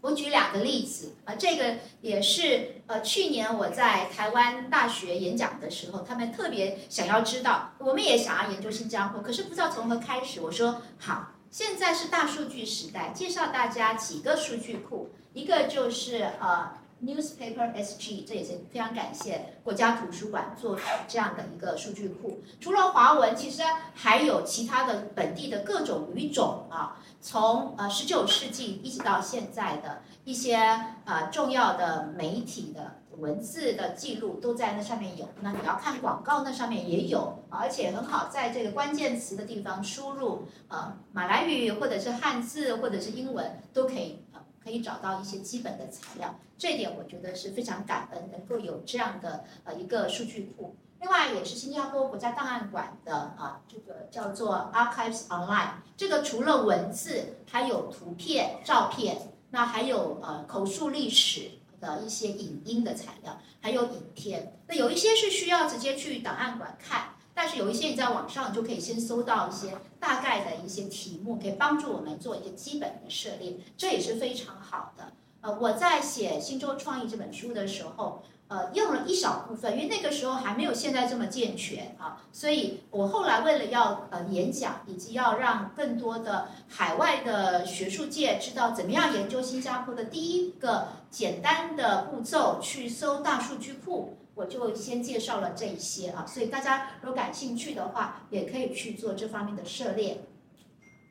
我举两个例子啊，这个也是呃，去年我在台湾大学演讲的时候，他们特别想要知道，我们也想要研究新加坡，可是不知道从何开始。我说好，现在是大数据时代，介绍大家几个数据库，一个就是呃。Newspaper SG，这也是非常感谢国家图书馆做这样的一个数据库。除了华文，其实还有其他的本地的各种语种啊。从呃十九世纪一直到现在的一些呃重要的媒体的文字的记录都在那上面有。那你要看广告，那上面也有，而且很好，在这个关键词的地方输入呃马来语或者是汉字或者是英文都可以。可以找到一些基本的材料，这一点我觉得是非常感恩，能够有这样的呃一个数据库。另外，也是新加坡国家档案馆的啊，这个叫做 Archives Online，这个除了文字，还有图片、照片，那还有呃口述历史的一些影音的材料，还有影片。那有一些是需要直接去档案馆看。但是有一些你在网上就可以先搜到一些大概的一些题目，可以帮助我们做一个基本的涉猎，这也是非常好的。呃，我在写《新洲创意》这本书的时候，呃，用了一小部分，因为那个时候还没有现在这么健全啊，所以我后来为了要呃演讲，以及要让更多的海外的学术界知道怎么样研究新加坡的第一个简单的步骤，去搜大数据库。我就先介绍了这一些啊，所以大家如果感兴趣的话，也可以去做这方面的涉猎。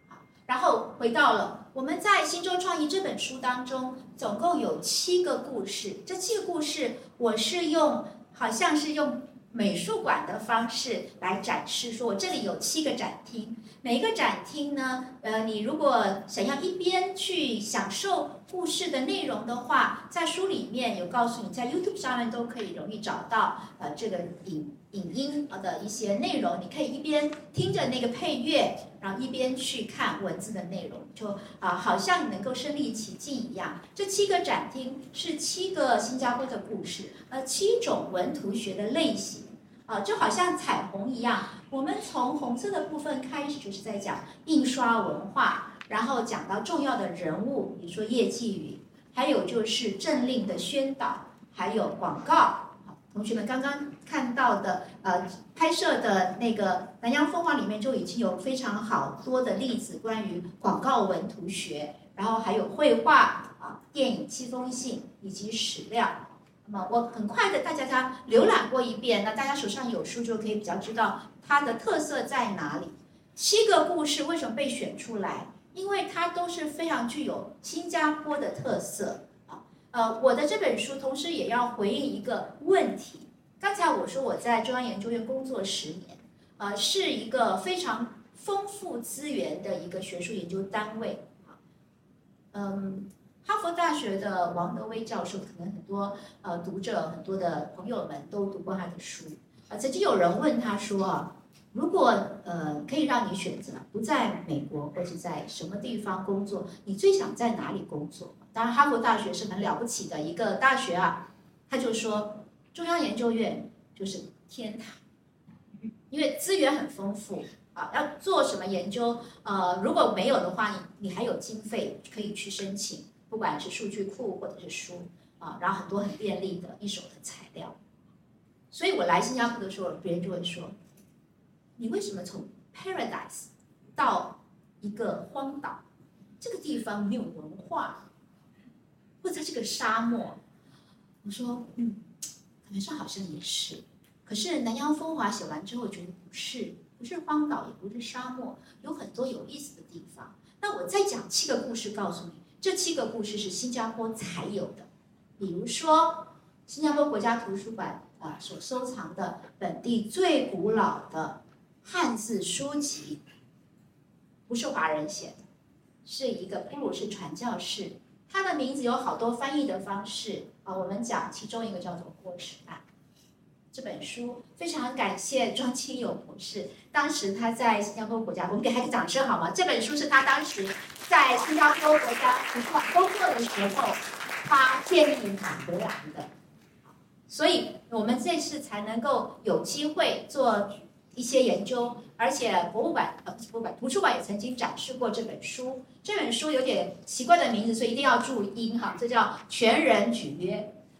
好，然后回到了我们在《新洲创意》这本书当中，总共有七个故事。这七个故事，我是用好像是用美术馆的方式来展示，说我这里有七个展厅。每一个展厅呢，呃，你如果想要一边去享受故事的内容的话，在书里面有告诉你，在 YouTube 上面都可以容易找到呃这个影影音的一些内容，你可以一边听着那个配乐，然后一边去看文字的内容，就啊好像能够身临其境一样。这七个展厅是七个新加坡的故事，呃，七种文图学的类型。啊，就好像彩虹一样，我们从红色的部分开始，就是在讲印刷文化，然后讲到重要的人物，比如说叶继宇，还有就是政令的宣导，还有广告。好，同学们刚刚看到的，呃，拍摄的那个《南洋风华》里面就已经有非常好多的例子，关于广告文图学，然后还有绘画啊、电影七封信以及史料。那么我很快的，大家家浏览过一遍，那大家手上有书就可以比较知道它的特色在哪里。七个故事为什么被选出来？因为它都是非常具有新加坡的特色啊。呃，我的这本书同时也要回应一个问题。刚才我说我在中央研究院工作十年，呃，是一个非常丰富资源的一个学术研究单位啊。嗯。哈佛大学的王德威教授，可能很多呃读者、很多的朋友们都读过他的书。啊，曾经有人问他说啊，如果呃可以让你选择不在美国或者在什么地方工作，你最想在哪里工作？当然，哈佛大学是很了不起的一个大学啊。他就说，中央研究院就是天堂，因为资源很丰富啊。要做什么研究？呃，如果没有的话，你你还有经费可以去申请。不管是数据库或者是书啊，然后很多很便利的一手的材料，所以我来新加坡的时候，别人就会说：“你为什么从 paradise 到一个荒岛，这个地方没有文化，或者这个沙漠？”我说：“嗯，可能上好像也是。可是《南洋风华》写完之后，觉得不是，不是荒岛，也不是沙漠，有很多有意思的地方。那我再讲七个故事，告诉你。”这七个故事是新加坡才有的，比如说新加坡国家图书馆啊所收藏的本地最古老的汉字书籍，不是华人写的，是一个布鲁士传教士，他的名字有好多翻译的方式啊，我们讲其中一个叫做郭史案。这本书非常感谢庄清友博士，当时他在新加坡国家，我们给他一个掌声好吗？这本书是他当时。在新加坡国家图书馆工作的时候，他建立马德兰的，所以我们这次才能够有机会做一些研究，而且博物馆呃不是博物馆图书馆也曾经展示过这本书。这本书有点奇怪的名字，所以一定要注音哈，这叫《全人举约》。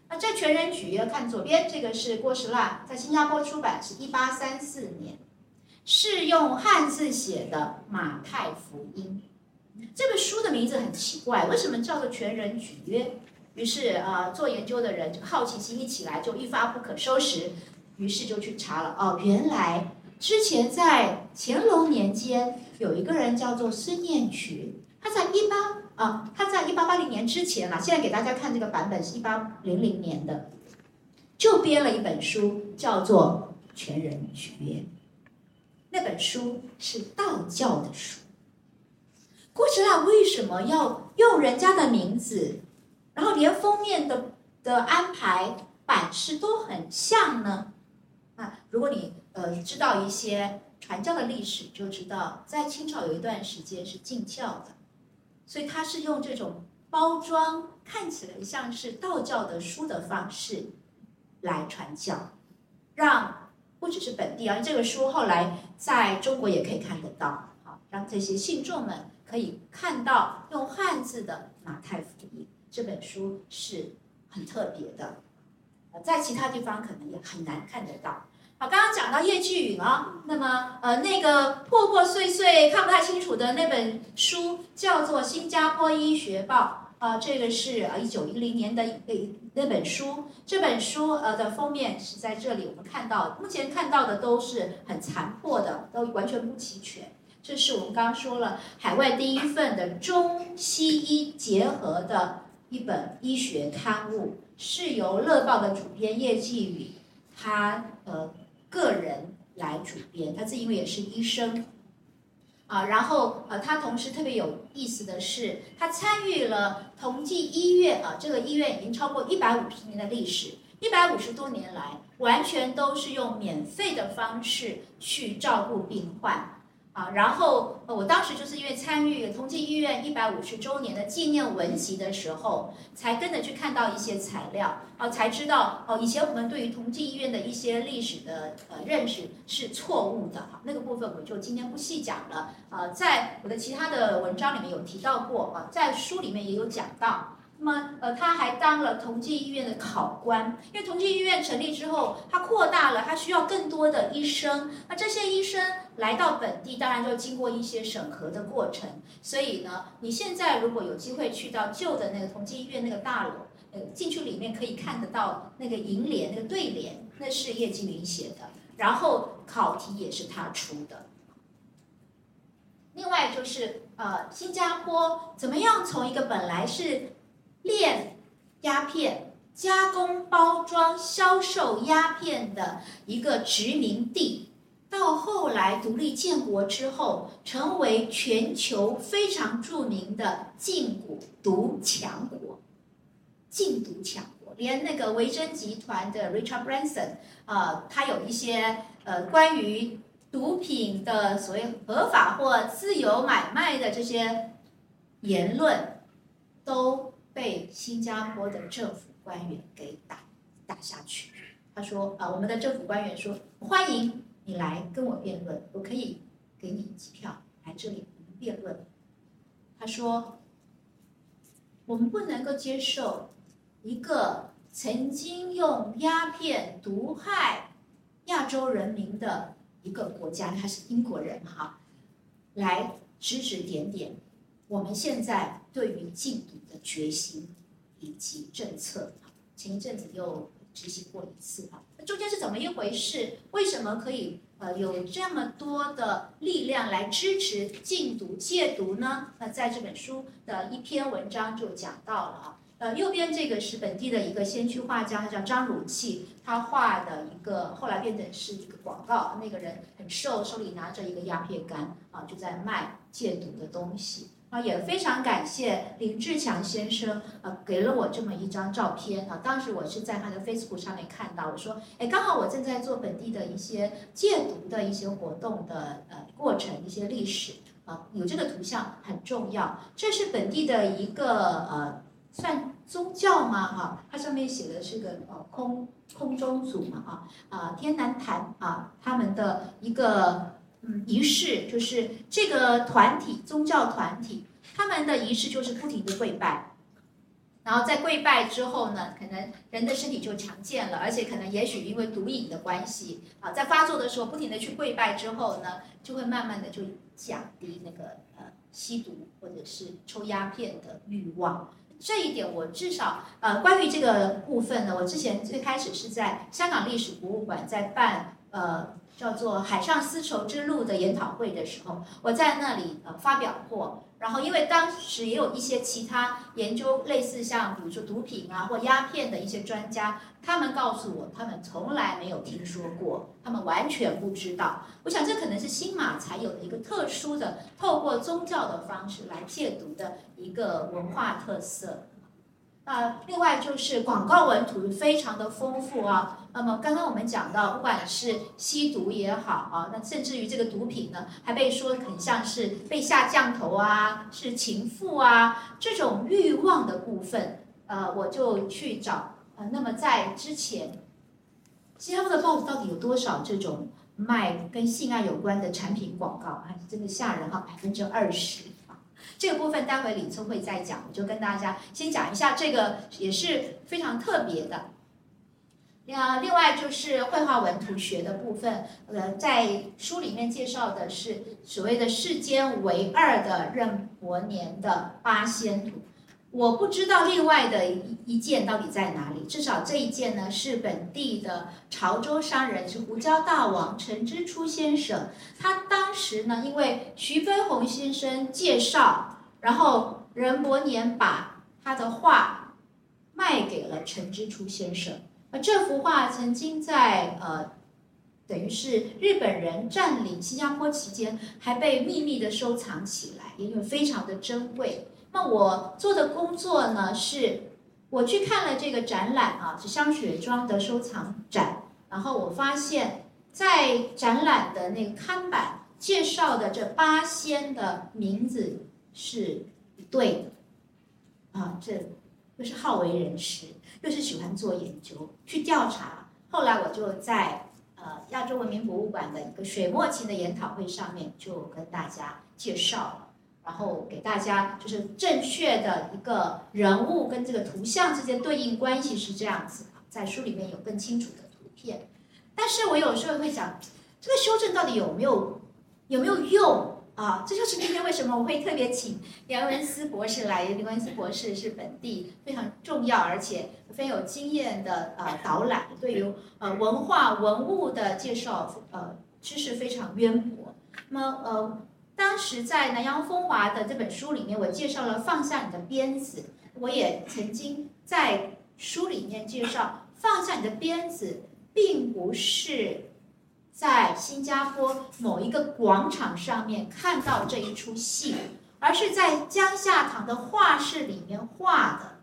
那这《全人举约》，看左边这个是郭实腊在新加坡出版，是一八三四年，是用汉字写的《马太福音》。这本书的名字很奇怪，为什么叫做《全人举约》？于是呃，做研究的人就好奇心一起来，就一发不可收拾，于是就去查了。哦，原来之前在乾隆年间，有一个人叫做孙念群，他在一八啊，他在一八八零年之前啊，现在给大家看这个版本是一八零零年的，就编了一本书，叫做《全人举约》。那本书是道教的书。郭实腊为什么要用人家的名字，然后连封面的的安排版式都很像呢？啊，如果你呃知道一些传教的历史，就知道在清朝有一段时间是禁教的，所以他是用这种包装看起来像是道教的书的方式来传教，让不只是本地，而这个书后来在中国也可以看得到，好，让这些信众们。可以看到用汉字的《马太福音》这本书是很特别的，在其他地方可能也很难看得到。好，刚刚讲到叶巨允啊，那么呃，那个破破碎碎看不太清楚的那本书叫做《新加坡医学报》啊，这个是呃一九一零年的一那本书。这本书呃的封面是在这里，我们看到目前看到的都是很残破的，都完全不齐全。这是我们刚刚说了海外第一份的中西医结合的一本医学刊物，是由《乐报》的主编叶继宇他呃个人来主编，他自己因为也是医生啊，然后呃他同时特别有意思的是，他参与了同济医院啊，这个医院已经超过一百五十年的历史，一百五十多年来完全都是用免费的方式去照顾病患。啊，然后我当时就是因为参与同济医院一百五十周年的纪念文集的时候，才跟着去看到一些材料，啊，才知道哦，以前我们对于同济医院的一些历史的呃认识是错误的，哈，那个部分我就今天不细讲了，啊，在我的其他的文章里面有提到过，啊，在书里面也有讲到。那么，呃，他还当了同济医院的考官，因为同济医院成立之后，他扩大了，他需要更多的医生。那这些医生来到本地，当然就经过一些审核的过程。所以呢，你现在如果有机会去到旧的那个同济医院那个大楼，呃，进去里面可以看得到那个楹联、那个对联，那是叶继明写的，然后考题也是他出的。另外就是，呃，新加坡怎么样从一个本来是炼鸦片、加工、包装、销售鸦片的一个殖民地，到后来独立建国之后，成为全球非常著名的禁毒强国。禁毒强国，连那个维珍集团的 Richard Branson 啊，他有一些呃关于毒品的所谓合法或自由买卖的这些言论，都。被新加坡的政府官员给打打下去。他说：“啊，我们的政府官员说，欢迎你来跟我辩论，我可以给你机票来这里辩论。”他说：“我们不能够接受一个曾经用鸦片毒害亚洲人民的一个国家，他是英国人哈，来指指点点。”我们现在对于禁毒的决心以及政策，前一阵子又执行过一次啊，那中间是怎么一回事？为什么可以呃有这么多的力量来支持禁毒戒毒呢？那在这本书的一篇文章就讲到了啊，呃，右边这个是本地的一个先驱画家，他叫张汝器，他画的一个后来变成是一个广告，那个人很瘦，手里拿着一个鸦片杆啊，就在卖戒毒的东西。啊，也非常感谢林志强先生，呃，给了我这么一张照片啊。当时我是在他的 Facebook 上面看到，我说，哎，刚好我正在做本地的一些戒毒的一些活动的呃过程，一些历史啊，有这个图像很重要。这是本地的一个呃，算宗教吗？哈，它上面写的是个呃空空中组嘛，啊啊天南坛啊他们的一个仪式，就是这个团体宗教团体他们的仪式就是不停的跪拜，然后在跪拜之后呢，可能人的身体就强健了，而且可能也许因为毒瘾的关系啊，在发作的时候不停的去跪拜之后呢，就会慢慢的就降低那个呃吸毒或者是抽鸦片的欲望。这一点我至少呃，关于这个部分呢，我之前最开始是在香港历史博物馆在办呃叫做“海上丝绸之路”的研讨会的时候，我在那里呃发表过。然后因为当时也有一些其他研究类似像比如说毒品啊或鸦片的一些专家，他们告诉我他们从来没有听说过，他们完全不知道。我想这可能是新马才有的一个特殊的透过宗教的方式来戒毒的一个文化特色。啊，另外就是广告文图非常的丰富啊。那么刚刚我们讲到，不管是吸毒也好啊，那甚至于这个毒品呢，还被说很像是被下降头啊，是情妇啊这种欲望的部分。呃，我就去找呃，那么在之前，新加坡的报纸到底有多少这种卖跟性爱有关的产品广告？还真的吓人哈，百分之二十。这个部分待会李聪会再讲，我就跟大家先讲一下，这个也是非常特别的。那另外就是绘画文图学的部分，呃，在书里面介绍的是所谓的世间唯二的任伯年的八仙图。我不知道另外的一一件到底在哪里，至少这一件呢是本地的潮州商人，是胡椒大王陈之初先生。他当时呢，因为徐悲鸿先生介绍，然后任伯年把他的画卖给了陈之初先生。而这幅画曾经在呃，等于是日本人占领新加坡期间，还被秘密的收藏起来，因为非常的珍贵。那我做的工作呢，是我去看了这个展览啊，是香雪庄的收藏展，然后我发现，在展览的那个看板介绍的这八仙的名字是不对的，啊，这又是好为人师，又是喜欢做研究去调查，后来我就在呃亚洲文明博物馆的一个水墨琴的研讨会上面就跟大家介绍了。然后给大家就是正确的一个人物跟这个图像之间对应关系是这样子，在书里面有更清楚的图片。但是我有时候会想，这个修正到底有没有有没有用啊？这就是今天为什么我会特别请梁文思博士来。梁文思博士是本地非常重要而且非常有经验的呃导览，对于呃文化文物的介绍呃知识非常渊博。那么呃。当时在南洋风华的这本书里面，我介绍了放下你的鞭子。我也曾经在书里面介绍，放下你的鞭子，并不是在新加坡某一个广场上面看到这一出戏，而是在江夏堂的画室里面画的。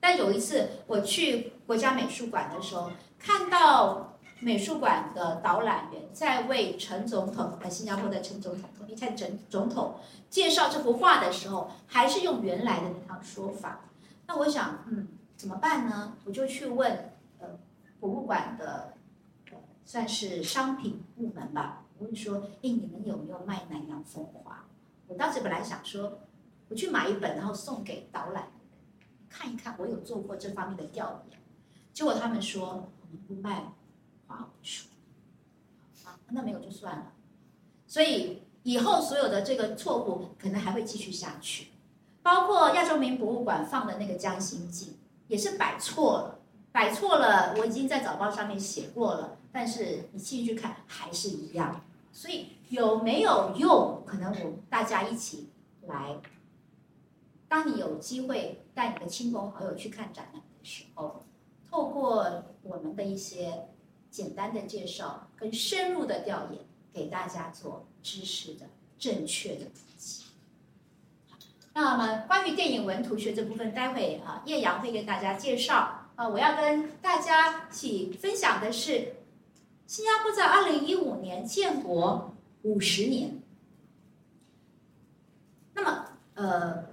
但有一次我去国家美术馆的时候，看到。美术馆的导览员在为陈总统，和，新加坡的陈总统，你看陈总统介绍这幅画的时候，还是用原来的那套说法。那我想，嗯，怎么办呢？我就去问，呃，博物馆的，算是商品部门吧。我问说，哎，你们有没有卖南洋风华？我当时本来想说，我去买一本，然后送给导览看一看，我有做过这方面的调研。结果他们说，我们不卖。画文书，啊，那没有就算了。所以以后所有的这个错误可能还会继续下去，包括亚洲民博物馆放的那个《江心记》也是摆错了，摆错了。我已经在早报上面写过了，但是你继续看还是一样。所以有没有用？可能我大家一起来。当你有机会带你的亲朋好友去看展览的时候，透过我们的一些。简单的介绍跟深入的调研，给大家做知识的正确的普及。那么关于电影文图学这部分，待会啊叶阳会跟大家介绍。啊，我要跟大家一起分享的是，新加坡在二零一五年建国五十年。那么呃，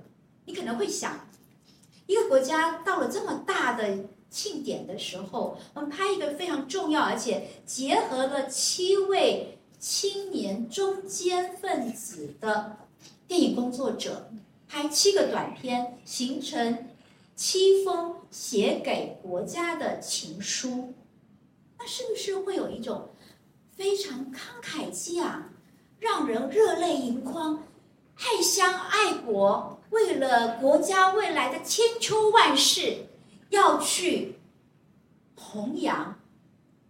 你可能会想，一个国家到了这么大的庆典的时候，我们拍一个非常重要，而且结合了七位青年中坚分子的电影工作者，拍七个短片，形成七封写给国家的情书。那是不是会有一种非常慷慨激昂，让人热泪盈眶？爱乡爱国，为了国家未来的千秋万世，要去弘扬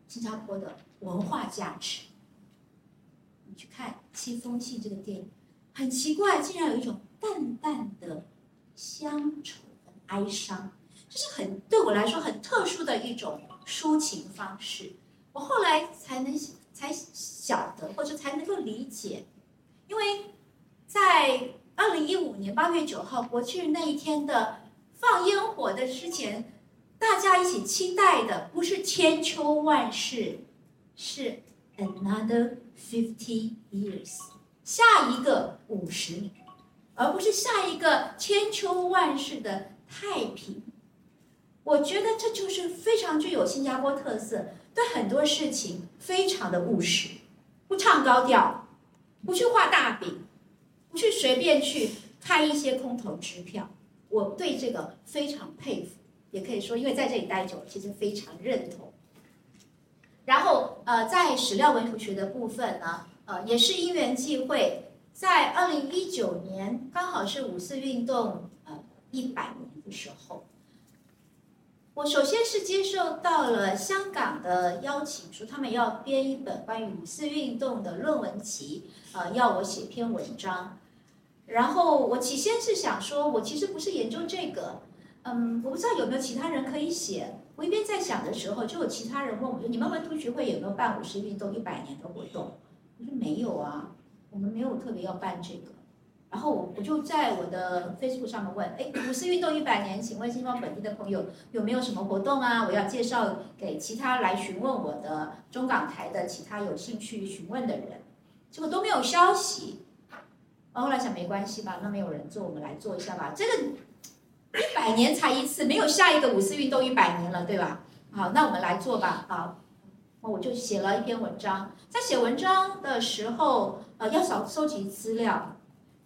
新加坡的文化价值。你去看《七封信》这个电影，很奇怪，竟然有一种淡淡的乡愁和哀伤，这是很对我来说很特殊的一种抒情方式。我后来才能才晓得，或者才能够理解，因为。在二零一五年八月九号国庆日那一天的放烟火的之前，大家一起期待的不是千秋万世，是 another fifty years，下一个五十年，而不是下一个千秋万世的太平。我觉得这就是非常具有新加坡特色，对很多事情非常的务实，不唱高调，不去画大饼。不去随便去开一些空头支票，我对这个非常佩服，也可以说，因为在这里待久了，其实非常认同。然后，呃，在史料文图学的部分呢，呃，也是因缘际会，在二零一九年，刚好是五四运动呃一百年的时候，我首先是接受到了香港的邀请，说他们要编一本关于五四运动的论文集，呃，要我写篇文章。然后我起先是想说，我其实不是研究这个，嗯，我不知道有没有其他人可以写。我一边在想的时候，就有其他人问我说：“你们文图学会有没有办五十运动一百年的活动？”我说：“没有啊，我们没有特别要办这个。”然后我我就在我的 Facebook 上面问：“哎，五四运动一百年，请问新方本地的朋友有没有什么活动啊？我要介绍给其他来询问我的中港台的其他有兴趣询问的人。”结果都没有消息。后来想没关系吧，那没有人做，我们来做一下吧。这个一百年才一次，没有下一个五四运动一百年了，对吧？好，那我们来做吧。好，我就写了一篇文章。在写文章的时候，呃，要少收集资料。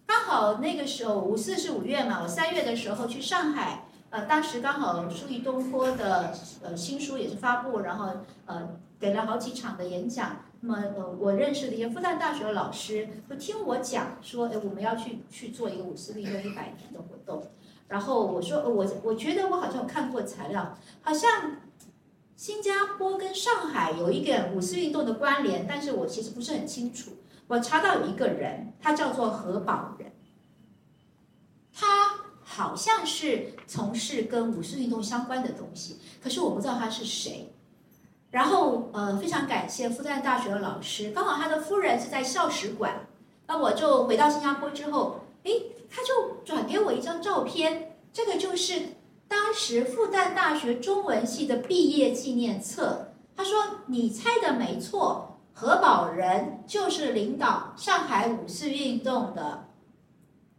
刚好那个时候五四是五月嘛，我三月的时候去上海，呃，当时刚好苏黎东坡的呃新书也是发布，然后呃给了好几场的演讲。那么，呃，我认识的一些复旦大学的老师，就听我讲说，哎，我们要去去做一个五四运动一百年的活动。然后我说，我我觉得我好像有看过材料，好像新加坡跟上海有一个五四运动的关联，但是我其实不是很清楚。我查到有一个人，他叫做何宝仁，他好像是从事跟五四运动相关的东西，可是我不知道他是谁。然后，呃，非常感谢复旦大学的老师，刚好他的夫人是在校史馆。那我就回到新加坡之后，诶，他就转给我一张照片，这个就是当时复旦大学中文系的毕业纪念册。他说：“你猜的没错，何宝仁就是领导上海五四运动的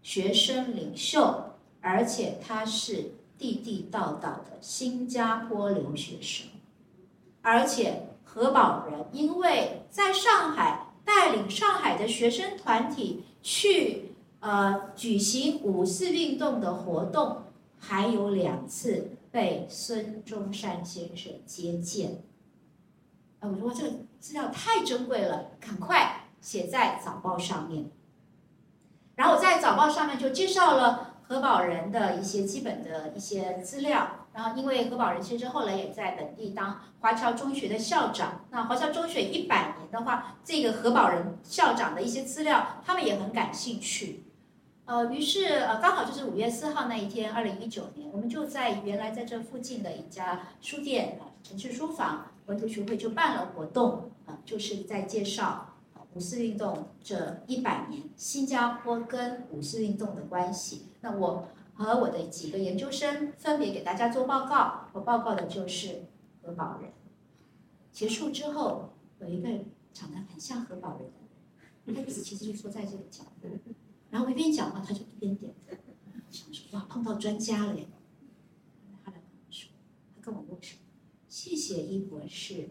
学生领袖，而且他是地地道道的新加坡留学生。”而且何宝仁因为在上海带领上海的学生团体去呃举行五四运动的活动，还有两次被孙中山先生接见。啊，我说这个资料太珍贵了，赶快写在早报上面。然后我在早报上面就介绍了何宝仁的一些基本的一些资料。然后，因为何宝仁先生后来也在本地当华侨中学的校长，那华侨中学一百年的话，这个何宝仁校长的一些资料，他们也很感兴趣。呃，于是呃，刚好就是五月四号那一天，二零一九年，我们就在原来在这附近的一家书店啊，城市书房文图学会就办了活动啊，就是在介绍五四运动这一百年新加坡跟五四运动的关系。那我。和我的几个研究生分别给大家做报告，我报告的就是何宝仁。结束之后，有一个长得很像何宝仁的人，他其实就坐在这个角度，然后我一边讲话，他就一边点头，想说哇，碰到专家了耶。他来跟我说，他跟我握手。谢谢易博士，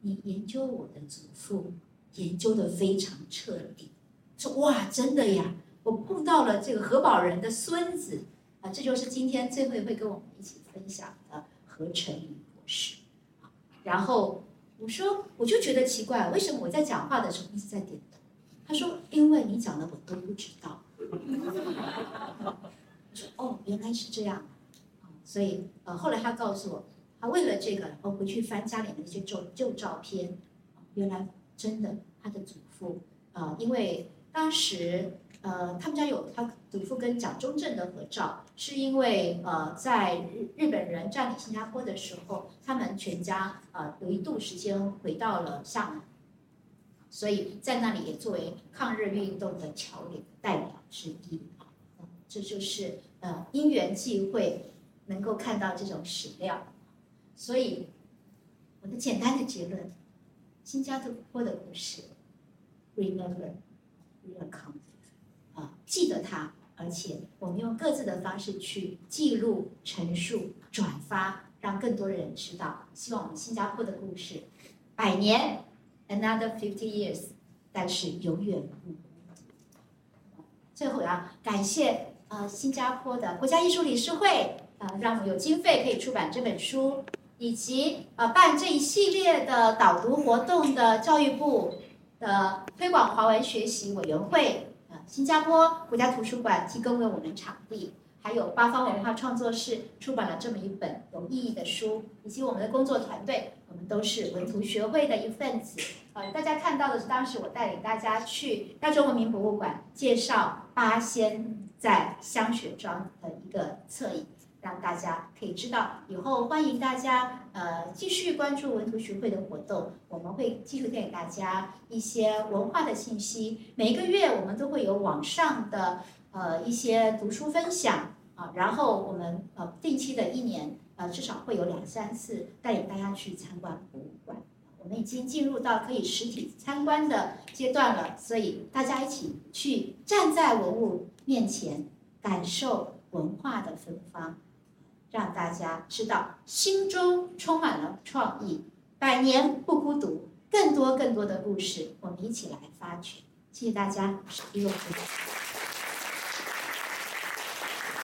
你研究我的祖父研究的非常彻底。说哇，真的呀，我碰到了这个何宝仁的孙子啊，这就是今天最后会跟我们一起分享的何成宇博士。然后我说，我就觉得奇怪，为什么我在讲话的时候一直在点头？他说，因为你讲的我都不知道。我说哦，原来是这样。所以呃，后来他告诉我，他为了这个，我回去翻家里的那些旧旧照片，原来真的他的祖父呃，因为当时呃，他们家有他祖父跟蒋中正的合照，是因为呃，在日日本人占领新加坡的时候，他们全家呃有一度时间回到了厦门，所以在那里也作为抗日运动的侨领代表之一啊，这就是呃因缘际会。能够看到这种史料，所以我的简单的结论：新加坡的故事，remember, recount，记得它，而且我们用各自的方式去记录、陈述、转发，让更多的人知道。希望我们新加坡的故事，百年，another fifty years，但是永远不最后要感谢呃新加坡的国家艺术理事会。呃，让我们有经费可以出版这本书，以及呃办这一系列的导读活动的教育部的推广华文学习委员会，新加坡国家图书馆提供给我们场地，还有八方文化创作室出版了这么一本有意义的书，以及我们的工作团队，我们都是文图学会的一份子。呃，大家看到的是当时我带领大家去大中文明博物馆介绍八仙在香雪庄的一个侧影。让大家可以知道，以后欢迎大家呃继续关注文图学会的活动，我们会继续带给大家一些文化的信息。每个月我们都会有网上的呃一些读书分享啊，然后我们呃定期的一年呃至少会有两三次带领大家去参观博物馆。我们已经进入到可以实体参观的阶段了，所以大家一起去站在文物面前，感受文化的芬芳。让大家知道，心中充满了创意，百年不孤独，更多更多的故事，我们一起来发掘。谢谢大家，我是一路